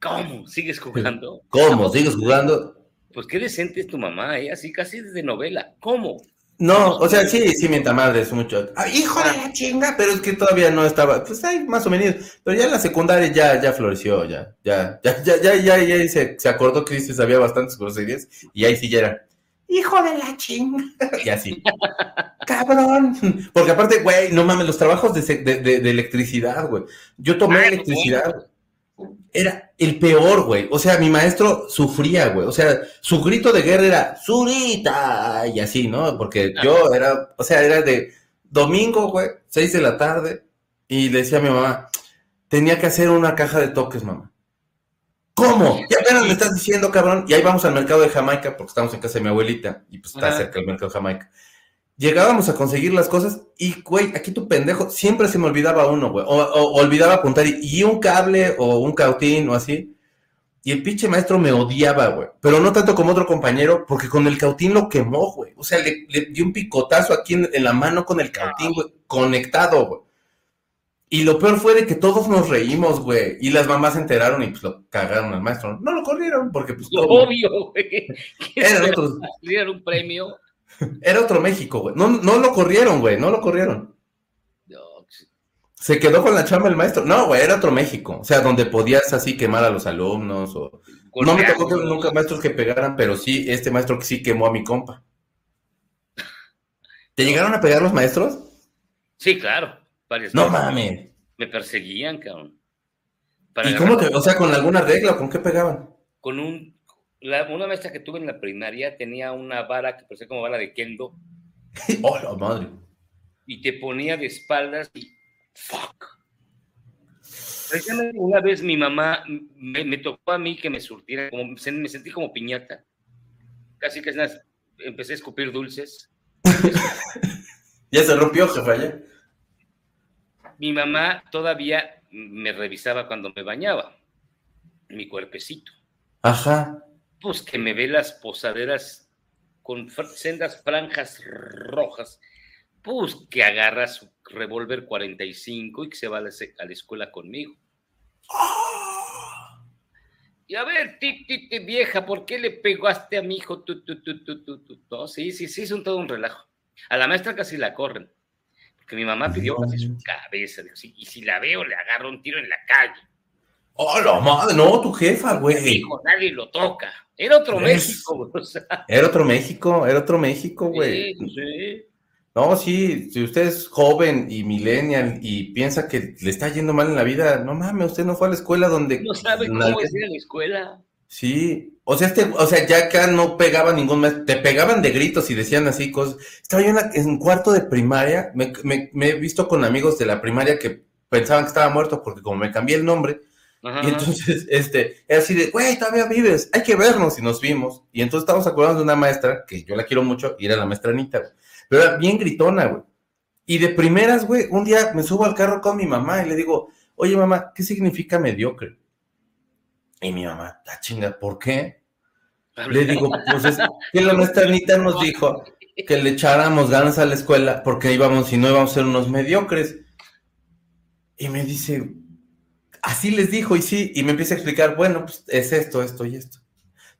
¿Cómo? ¿Sigues jugando? ¿Cómo? ¿Sigues jugando? Pues qué decente es tu mamá, ¿eh? Así casi de novela. ¿Cómo? No, o sea, sí, sí, mientras madre es mucho. Ah, hijo de la chinga, pero es que todavía no estaba, pues hay más o menos, pero ya en la secundaria ya, ya floreció, ya, ya, ya, ya, ya, ya, ya se, se acordó que se sabía bastantes groserías y ahí sí ya era, hijo de la chinga, y así, cabrón, porque aparte, güey, no mames, los trabajos de, de, de, electricidad, güey, yo tomé ah, electricidad, era el peor, güey. O sea, mi maestro sufría, güey. O sea, su grito de guerra era ¡Zurita! Y así, ¿no? Porque yo era, o sea, era de domingo, güey, seis de la tarde. Y le decía a mi mamá, tenía que hacer una caja de toques, mamá. ¿Cómo? Y apenas me estás diciendo, cabrón. Y ahí vamos al mercado de Jamaica, porque estamos en casa de mi abuelita. Y pues está cerca el mercado de Jamaica llegábamos a conseguir las cosas y, güey, aquí tu pendejo, siempre se me olvidaba uno, güey, o, olvidaba apuntar y, un cable o un cautín o así. Y el pinche maestro me odiaba, güey. Pero no tanto como otro compañero, porque con el cautín lo quemó, güey. O sea, le, dio un picotazo aquí en, la mano con el cautín, güey, conectado, güey. Y lo peor fue de que todos nos reímos, güey. Y las mamás se enteraron y pues lo cagaron al maestro. No lo corrieron porque pues... Obvio, güey. Era un premio era otro México, güey. No, no lo corrieron, güey. No lo corrieron. Se quedó con la chamba el maestro. No, güey, era otro México. O sea, donde podías así quemar a los alumnos. O... No me tocó nunca maestros que pegaran, pero sí, este maestro que sí quemó a mi compa. ¿Te llegaron a pegar los maestros? Sí, claro. no mames. Me perseguían, cabrón. ¿Y cómo te, o sea, con alguna regla o con qué pegaban? Con un una maestra que tuve en la primaria tenía una vara que parecía como vara de kendo. ¡Oh, madre! Y te ponía de espaldas y ¡fuck! Una vez mi mamá me, tocó a mí que me surtiera, como, me sentí como piñata. Casi que empecé a escupir dulces. ya se rompió, jefe, Mi mamá todavía me revisaba cuando me bañaba, mi cuerpecito. Ajá pues que me ve las posaderas con sendas franjas rojas, pues que agarra su revólver 45 y que se va a la, escuela conmigo. Y a ver, ti, vieja, ¿por qué le pegaste a mi hijo? no, sí, sí, sí, es un todo un relajo. A la maestra casi la corren, porque mi mamá pidió casi su cabeza. y si la veo, le agarro un tiro en la calle. ¡Oh, la madre! No, tu jefa, güey. Hijo, nadie lo toca. Era otro México, Era otro México, era otro México, güey. Sí, sí. No, sí, si usted es joven y millennial y piensa que le está yendo mal en la vida, no mames, usted no fue a la escuela donde... No sabe cómo es ir a la escuela. Sí, o sea, este, o sea, ya acá no pegaba ningún mes, te pegaban de gritos y decían así cosas. Estaba yo en, un cuarto de primaria, me, me, he visto con amigos de la primaria que pensaban que estaba muerto porque como me cambié el nombre, y entonces, este, era así de, güey, todavía vives, hay que vernos, y nos vimos. Y entonces estábamos acordando de una maestra, que yo la quiero mucho, y era la maestra Anita, Pero era bien gritona, güey. Y de primeras, güey, un día me subo al carro con mi mamá y le digo, oye, mamá, ¿qué significa mediocre? Y mi mamá, la chinga, ¿por qué? Le digo, pues es que la maestra Anita nos dijo que le echáramos ganas a la escuela porque íbamos y no íbamos a ser unos mediocres. Y me dice, así les dijo y sí, y me empieza a explicar, bueno, pues es esto, esto y esto.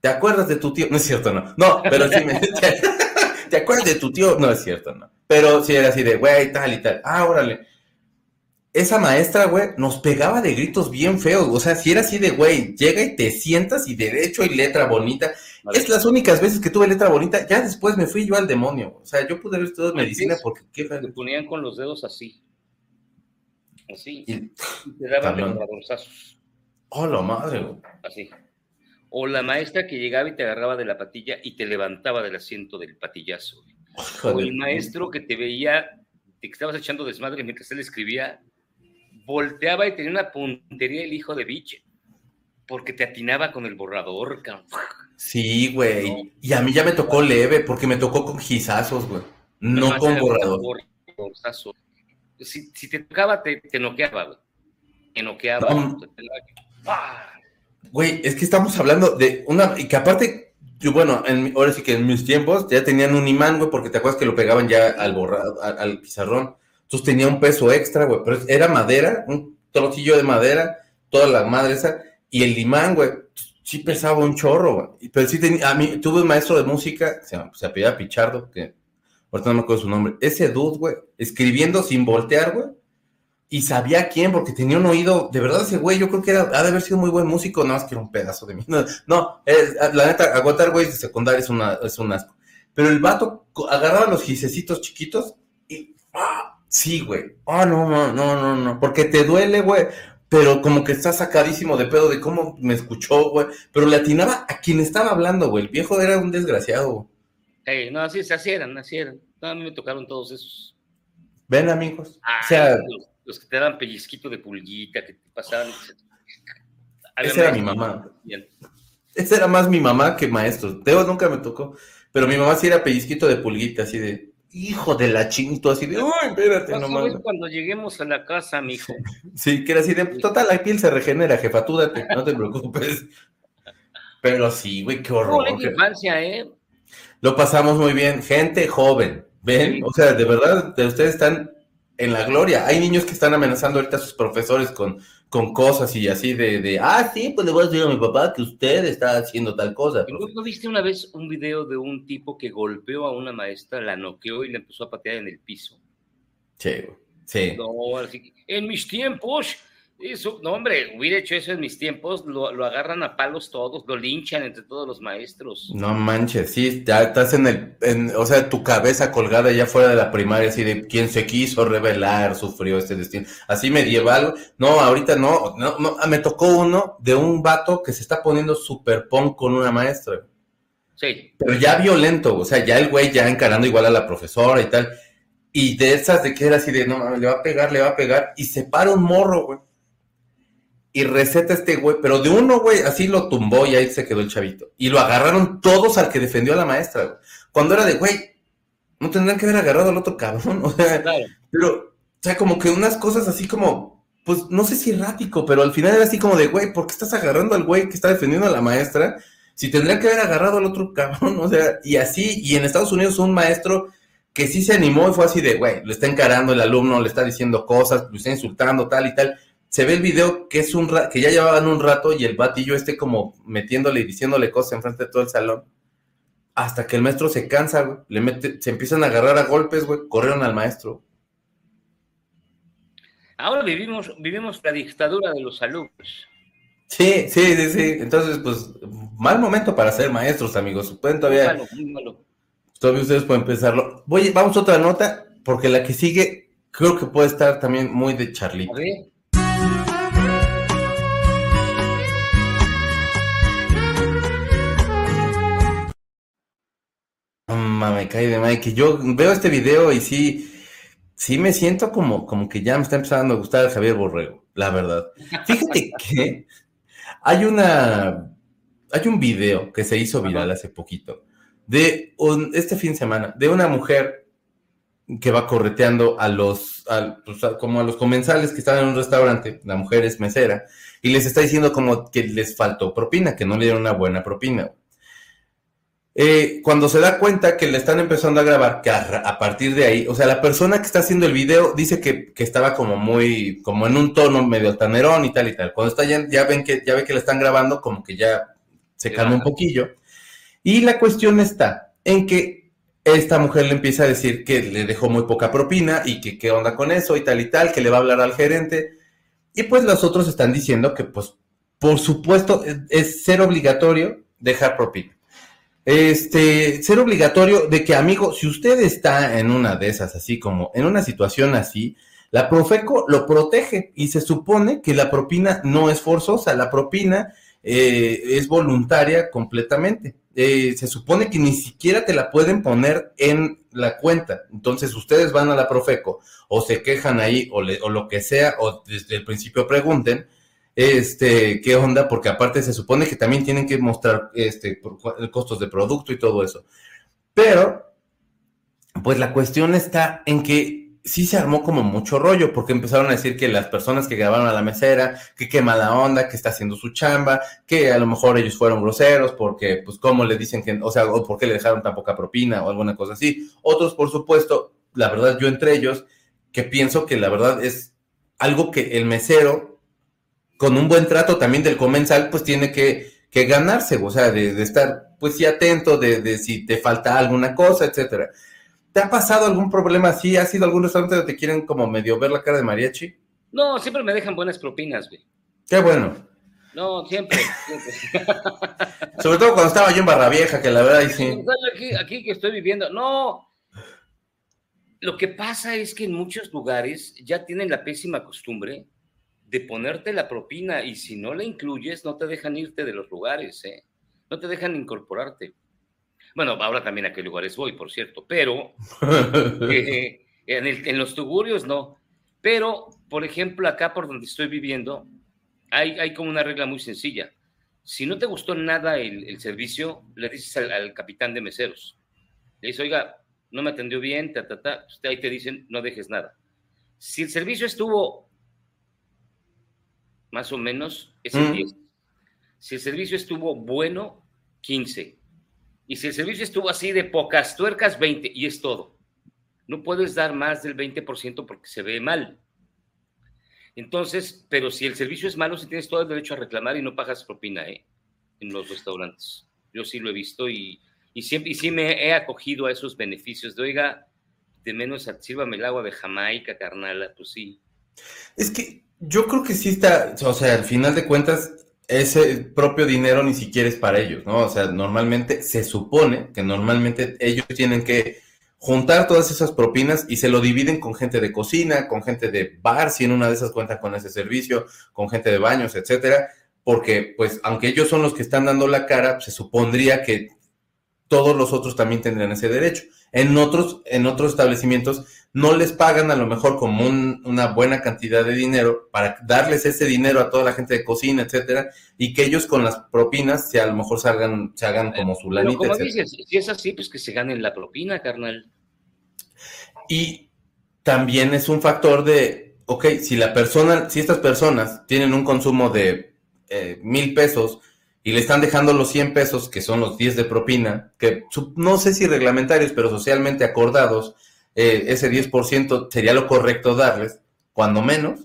¿Te acuerdas de tu tío? No es cierto, no. No, pero sí me... ¿Te acuerdas de tu tío? No es cierto, no. Pero sí era así de, güey, tal y tal. Ah, órale. Esa maestra, güey, nos pegaba de gritos bien feos. O sea, si era así de, güey, llega y te sientas y derecho y letra bonita. Es las únicas veces que tuve letra bonita. Ya después me fui yo al demonio. O sea, yo pude haber estudiado medicina porque... ¿qué? Te ponían con los dedos así. Así. Y, te daban los Oh, la madre. Así. O la maestra que llegaba y te agarraba de la patilla y te levantaba del asiento del patillazo. O el maestro que te veía, que estabas echando desmadre mientras él escribía, volteaba y tenía una puntería el hijo de biche, porque te atinaba con el borrador, Sí, güey. Y a mí ya me tocó leve, porque me tocó con gizazos, güey. No con borrador. Si, te tocaba, te, te noqueaba, güey. Te noqueaba. Güey, es que estamos hablando de una. Y que aparte, yo, bueno, en, ahora sí que en mis tiempos ya tenían un imán, güey, porque te acuerdas que lo pegaban ya al borrado, al, pizarrón. Entonces tenía un peso extra, güey, pero era madera, un trocillo de madera, toda la madre esa, y el imán, güey, sí pesaba un chorro, güey. Pero sí tenía, a mí, tuve un maestro de música, se, se apellida Pichardo, que ahorita no me acuerdo su nombre, ese dude, güey, escribiendo sin voltear, güey, y sabía quién, porque tenía un oído, de verdad ese güey, yo creo que era, ha de haber sido muy buen músico, nada más que era un pedazo de mí. No, no la neta, aguantar güey de secundaria es, una, es un asco. Pero el vato agarraba los gisecitos chiquitos y, ah, sí, güey, ah, no, no, no, no, no, porque te duele, güey, pero como que está sacadísimo de pedo de cómo me escuchó, güey, pero le atinaba a quien estaba hablando, güey, el viejo era un desgraciado. Hey, no, así se hacían, así eran. a mí me tocaron todos esos. Ven, amigos. o sea, los que te daban pellizquito de pulguita, que te pasaban. Esa era mi mamá. Esa era más mi mamá que maestro. Teo nunca me tocó, pero mi mamá sí era pellizquito de pulguita, así de hijo de la chinto, así de, uy, espérate, nomás. cuando lleguemos a la casa, mijo. Sí, que era así de, total, la piel se regenera, jefa, tú date, no te preocupes. Pero sí, güey, qué horror. infancia, ¿eh? Lo pasamos muy bien, gente joven, ¿ven? O sea, de verdad, ustedes están en la gloria. Hay niños que están amenazando ahorita a sus profesores con, con cosas y así de, de, ah, sí, pues le voy a decir a mi papá que usted está haciendo tal cosa. ¿No viste una vez un video de un tipo que golpeó a una maestra, la noqueó y le empezó a patear en el piso? Sí, sí. No, así, en mis tiempos eso, no, hombre, hubiera hecho eso en mis tiempos, lo, agarran a palos todos, lo linchan entre todos los maestros. No manches, sí, ya estás en el, o sea, tu cabeza colgada ya fuera de la primaria, así de quien se quiso revelar, sufrió este destino. Así medieval, no, ahorita no, no, no me tocó uno de un vato que se está poniendo super punk con una maestra. Sí. Pero ya violento, o sea, ya el güey ya encarando igual a la profesora y tal. Y de esas de que era así de, no, le va a pegar, le va a pegar, y se para un morro, güey y receta este güey, pero de uno, güey, así lo tumbó y ahí se quedó el chavito. Y lo agarraron todos al que defendió a la maestra, güey. Cuando era de, güey, no tendrían que haber agarrado al otro cabrón, o sea, pero, o sea, como que unas cosas así como, pues, no sé si errático, pero al final era así como de, güey, ¿por qué estás agarrando al güey que está defendiendo a la maestra? Si tendrían que haber agarrado al otro cabrón, o sea, y así, y en Estados Unidos un maestro que sí se animó y fue así de, güey, lo está encarando el alumno, le está diciendo cosas, lo está insultando, tal y tal se ve el video que es un que ya llevaban un rato y el batillo este como metiéndole y diciéndole cosas enfrente de todo el salón. Hasta que el maestro se cansa, güey. Le mete, se empiezan a agarrar a golpes, güey. Corrieron al maestro. Ahora vivimos, vivimos la dictadura de los alumnos. Sí, sí, sí, sí. Entonces, pues, mal momento para ser maestros, amigos. Pueden todavía. Todavía ustedes pueden pensarlo. Voy, vamos a otra nota, porque la que sigue creo que puede estar también muy de Charlito. me cae de que yo veo este video y sí, sí me siento como, como que ya me está empezando a gustar el Javier Borrego, la verdad. Fíjate que hay una, hay un video que se hizo viral hace poquito de un, este fin de semana, de una mujer que va correteando a los, pues, como a los comensales que están en un restaurante, la mujer es mesera, y les está diciendo como que les faltó propina, que no le dieron una buena propina. Eh, cuando se da cuenta que le están empezando a grabar, que a, partir de ahí, o sea, la persona que está haciendo el video dice que, estaba como muy, como en un tono medio tanerón y tal y tal. Cuando está ya, ya ven que, ya ve que le están grabando, como que ya se calma un poquillo. Y la cuestión está en que esta mujer le empieza a decir que le dejó muy poca propina y que qué onda con eso y tal y tal, que le va a hablar al gerente. Y pues los otros están diciendo que pues por supuesto es ser obligatorio dejar propina. Este, ser obligatorio de que, amigo, si usted está en una de esas, así como en una situación así, la Profeco lo protege y se supone que la propina no es forzosa, la propina eh, es voluntaria completamente. Eh, se supone que ni siquiera te la pueden poner en la cuenta. Entonces ustedes van a la Profeco o se quejan ahí o, o lo que sea o desde el principio pregunten este, qué onda, porque aparte se supone que también tienen que mostrar este, costos de producto y todo eso. Pero, pues la cuestión está en que sí se armó como mucho rollo, porque empezaron a decir que las personas que grabaron a la mesera, que qué mala onda, que está haciendo su chamba, que a lo mejor ellos fueron groseros, porque, pues, ¿cómo le dicen que, o sea, o por qué le dejaron tan poca propina o alguna cosa así? Otros, por supuesto, la verdad, yo entre ellos, que pienso que la verdad es algo que el mesero con un buen trato también del comensal, pues tiene que, ganarse, o sea, de, estar, pues sí, atento de, de, si te falta alguna cosa, etcétera. ¿Te ha pasado algún problema así? ¿Ha sido algún restaurante donde te quieren como medio ver la cara de mariachi? No, siempre me dejan buenas propinas, güey. Qué bueno. No, siempre, Sobre todo cuando estaba yo en Barra Vieja, que la verdad sí. Aquí, aquí que estoy viviendo, no. Lo que pasa es que en muchos lugares ya tienen la pésima costumbre de ponerte la propina y si no la incluyes, no te dejan irte de los lugares, ¿eh? No te dejan incorporarte. Bueno, ahora también a qué lugares voy, por cierto, pero eh, en, los tugurios no. Pero, por ejemplo, acá por donde estoy viviendo, hay, hay como una regla muy sencilla. Si no te gustó nada el, servicio, le dices al, capitán de meseros. Le dices, oiga, no me atendió bien, ta, ta, ta. Usted ahí te dicen, no dejes nada. Si el servicio estuvo más o menos, es el 10. Si el servicio estuvo bueno, 15. Y si el servicio estuvo así de pocas tuercas, 20. Y es todo. No puedes dar más del 20% porque se ve mal. Entonces, pero si el servicio es malo, si tienes todo el derecho a reclamar y no pagas propina, ¿eh? En los restaurantes. Yo sí lo he visto y, siempre, y sí me he acogido a esos beneficios de, oiga, de menos sírvame el agua de Jamaica, carnal, pues sí. Es que yo creo que sí está, o sea, al final de cuentas, ese propio dinero ni siquiera es para ellos, ¿no? O sea, normalmente se supone que normalmente ellos tienen que juntar todas esas propinas y se lo dividen con gente de cocina, con gente de bar, si en una de esas cuenta con ese servicio, con gente de baños, etcétera, porque pues aunque ellos son los que están dando la cara, se supondría que todos los otros también tendrían ese derecho. En otros, en otros establecimientos no les pagan a lo mejor como una buena cantidad de dinero para darles ese dinero a toda la gente de cocina, etcétera, y que ellos con las propinas se a lo mejor salgan, se hagan como su lanita. como dices, si es así, pues que se ganen la propina, carnal. Y también es un factor de, ok, si la persona, si estas personas tienen un consumo de eh, mil pesos, y le están dejando los 100 pesos, que son los 10 de propina, que no sé si reglamentarios, pero socialmente acordados, eh, ese 10% sería lo correcto darles, cuando menos,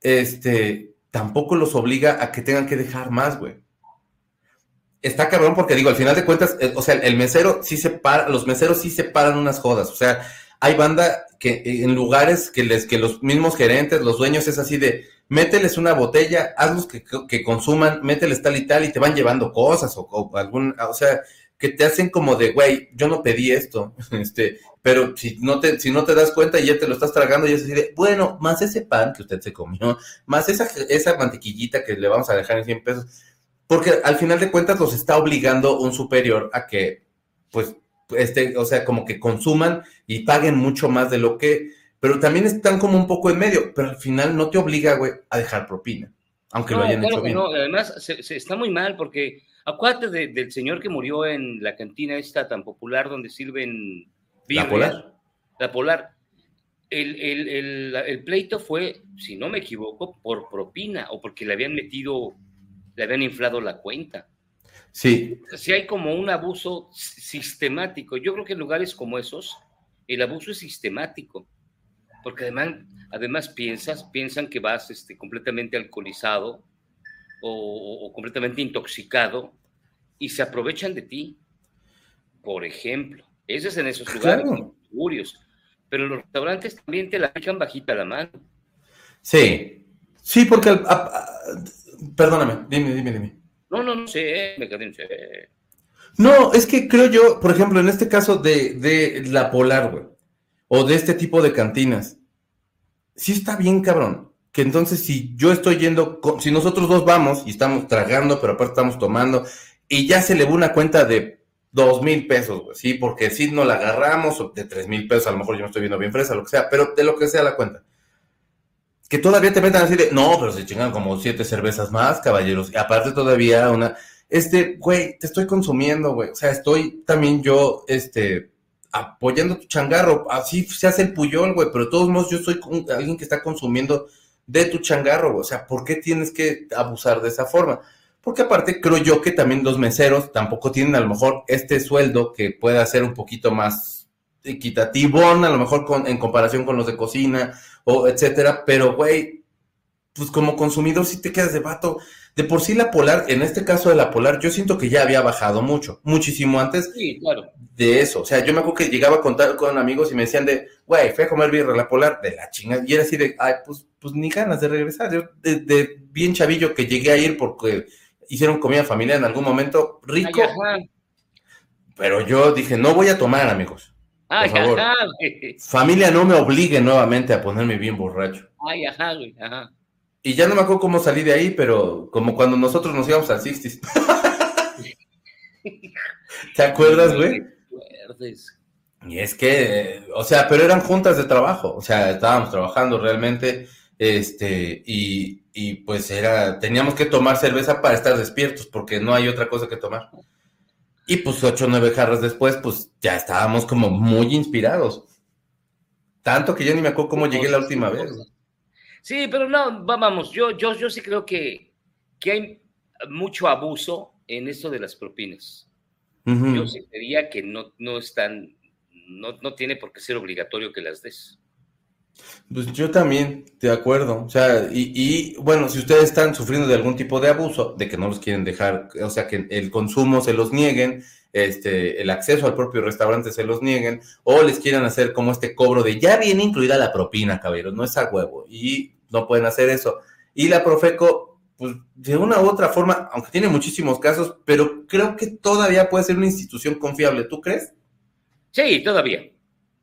este, tampoco los obliga a que tengan que dejar más, güey. Está cabrón porque digo, al final de cuentas, eh, o sea, el mesero sí se para, los meseros sí se paran unas jodas, o sea, hay banda que en lugares que les, que los mismos gerentes, los dueños es así de, mételes una botella, hazlos que, consuman, mételes tal y tal y te van llevando cosas o, algún, o sea, que te hacen como de, güey, yo no pedí esto, este, pero si no te, si no te das cuenta y ya te lo estás tragando y es así de, bueno, más ese pan que usted se comió, más esa, esa mantequillita que le vamos a dejar en 100 pesos, porque al final de cuentas los está obligando un superior a que, pues, este, o sea, como que consuman y paguen mucho más de lo que pero también están como un poco en medio, pero al final no te obliga, güey, a dejar propina, aunque lo hayan hecho bien. No, además se, está muy mal porque acuérdate del señor que murió en la cantina esta tan popular donde sirven ¿La Polar? La Polar. El, el, pleito fue, si no me equivoco, por propina o porque le habían metido, le habían inflado la cuenta. Sí. Si hay como un abuso sistemático. Yo creo que en lugares como esos, el abuso es sistemático. Porque además, además piensas, piensan que vas este, completamente alcoholizado o, completamente intoxicado y se aprovechan de ti. Por ejemplo, ese es en esos lugares curios. Pero los restaurantes también te la pican bajita la mano. Sí, sí, porque... perdóname, dime, dime, dime. No, no, no sé, me quedé No, es que creo yo, por ejemplo, en este caso de, de la Polar, güey, o de este tipo de cantinas, sí está bien, cabrón. Que entonces, si yo estoy yendo, si nosotros dos vamos y estamos tragando, pero aparte estamos tomando, y ya se le va una cuenta de dos mil pesos, güey, sí, porque si no la agarramos, o de tres mil pesos, a lo mejor yo me estoy viendo bien fresa, lo que sea, pero de lo que sea la cuenta que todavía te metan así de, no, pero se chingan como siete cervezas más, caballeros. Y aparte todavía una, este, güey, te estoy consumiendo, güey. O sea, estoy también yo, este, apoyando tu changarro. Así se hace el puyol, güey, pero de todos modos yo soy alguien que está consumiendo de tu changarro. O sea, ¿por qué tienes que abusar de esa forma? Porque aparte creo yo que también los meseros tampoco tienen a lo mejor este sueldo que pueda ser un poquito más equitativo, a lo mejor en comparación con los de cocina o etcétera, pero güey, pues como consumidor si te quedas de vato. De por sí la polar, en este caso de la polar, yo siento que ya había bajado mucho, muchísimo antes de eso. O sea, yo me acuerdo que llegaba a contar con amigos y me decían de, güey, fui a comer birra la polar de la chingada. Y era así de, ay, pues, pues ni ganas de regresar. Yo, de, bien chavillo que llegué a ir porque hicieron comida familiar en algún momento rico. pero yo dije, no voy a tomar, amigos. Ay, Ajá, Familia, no me obligue nuevamente a ponerme bien borracho. Ay, ajá, güey, ajá. Y ya no me acuerdo cómo salí de ahí, pero como cuando nosotros nos íbamos al Sixties. ¿Te acuerdas, güey? Y es que, o sea, pero eran juntas de trabajo, o sea, estábamos trabajando realmente, este, y, y pues era, teníamos que tomar cerveza para estar despiertos, porque no hay otra cosa que tomar. Y pues ocho o nueve jarras después, pues ya estábamos como muy inspirados. Tanto que yo ni me acuerdo cómo llegué la última vez. Sí, pero no, vamos, yo, yo, yo sí creo que, que hay mucho abuso en esto de las propinas. Yo sí diría que no, no están, no, no tiene por qué ser obligatorio que las des. Pues yo también, de acuerdo. O sea, y, bueno, si ustedes están sufriendo de algún tipo de abuso, de que no los quieren dejar, o sea, que el consumo se los nieguen, este, el acceso al propio restaurante se los nieguen, o les quieran hacer como este cobro de ya viene incluida la propina, caballeros, no es a huevo, y no pueden hacer eso. Y la Profeco, pues de una u otra forma, aunque tiene muchísimos casos, pero creo que todavía puede ser una institución confiable, ¿tú crees? Sí, todavía.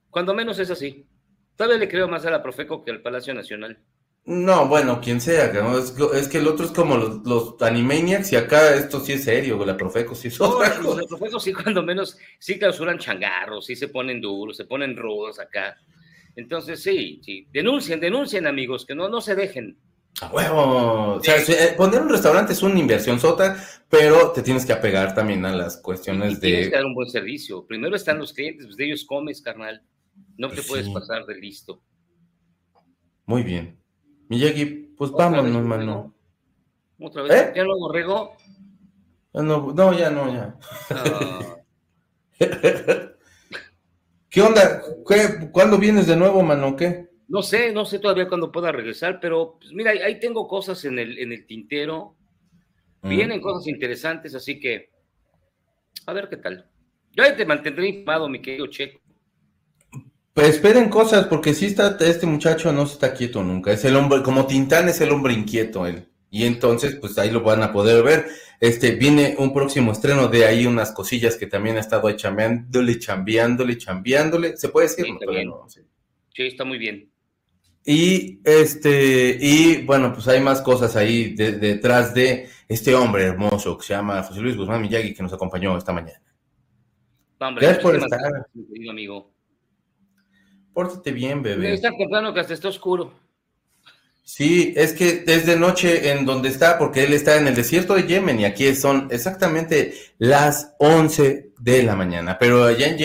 Cuando menos es así. Todavía le creo más a la Profeco que al Palacio Nacional. No, bueno, quien sea, es, que el otro es como los, Animaniacs y acá esto sí es serio, la Profeco sí es otra cosa. La Profeco sí, cuando menos, sí clausuran changarros, sí se ponen duros, se ponen rudos acá. Entonces, sí, sí, denuncien, denuncien, amigos, que no, no se dejen. A huevo. O sea, eh, poner un restaurante es una inversión sota, pero te tienes que apegar también a las cuestiones de. Tienes que dar un buen servicio. Primero están los clientes, pues de ellos comes, carnal. No te puedes pasar de listo. Muy bien. Miyagi, pues vámonos, hermano. ¿Otra vez? ¿Eh? ¿Ya lo borrego? No, no, ya no, ya. Ah. ¿Qué onda? ¿Cuándo vienes de nuevo, mano? ¿Qué? No sé, no sé todavía cuándo pueda regresar, pero pues mira, ahí tengo cosas en el, en el tintero. Mm. Vienen cosas interesantes, así que a ver qué tal. Yo ahí te mantendré informado, mi querido Checo. Pues esperen cosas, porque si está, este muchacho no está quieto nunca. Es el hombre, como Tintán es el hombre inquieto él. Y entonces, pues ahí lo van a poder ver. Este, viene un próximo estreno de ahí unas cosillas que también ha estado ahí chambeándole, chambeándole, chambeándole. ¿Se puede decir? Sí, sí. está muy bien. Y este, y bueno, pues hay más cosas ahí detrás de este hombre hermoso que se llama José Luis Guzmán Miyagi, que nos acompañó esta mañana. Gracias por estar. amigo. Pórtate bien, bebé. está comprando que hasta está oscuro. Sí, es que es de noche en donde está, porque él está en el desierto de Yemen y aquí son exactamente las 11 de la mañana. Pero allá en Yemen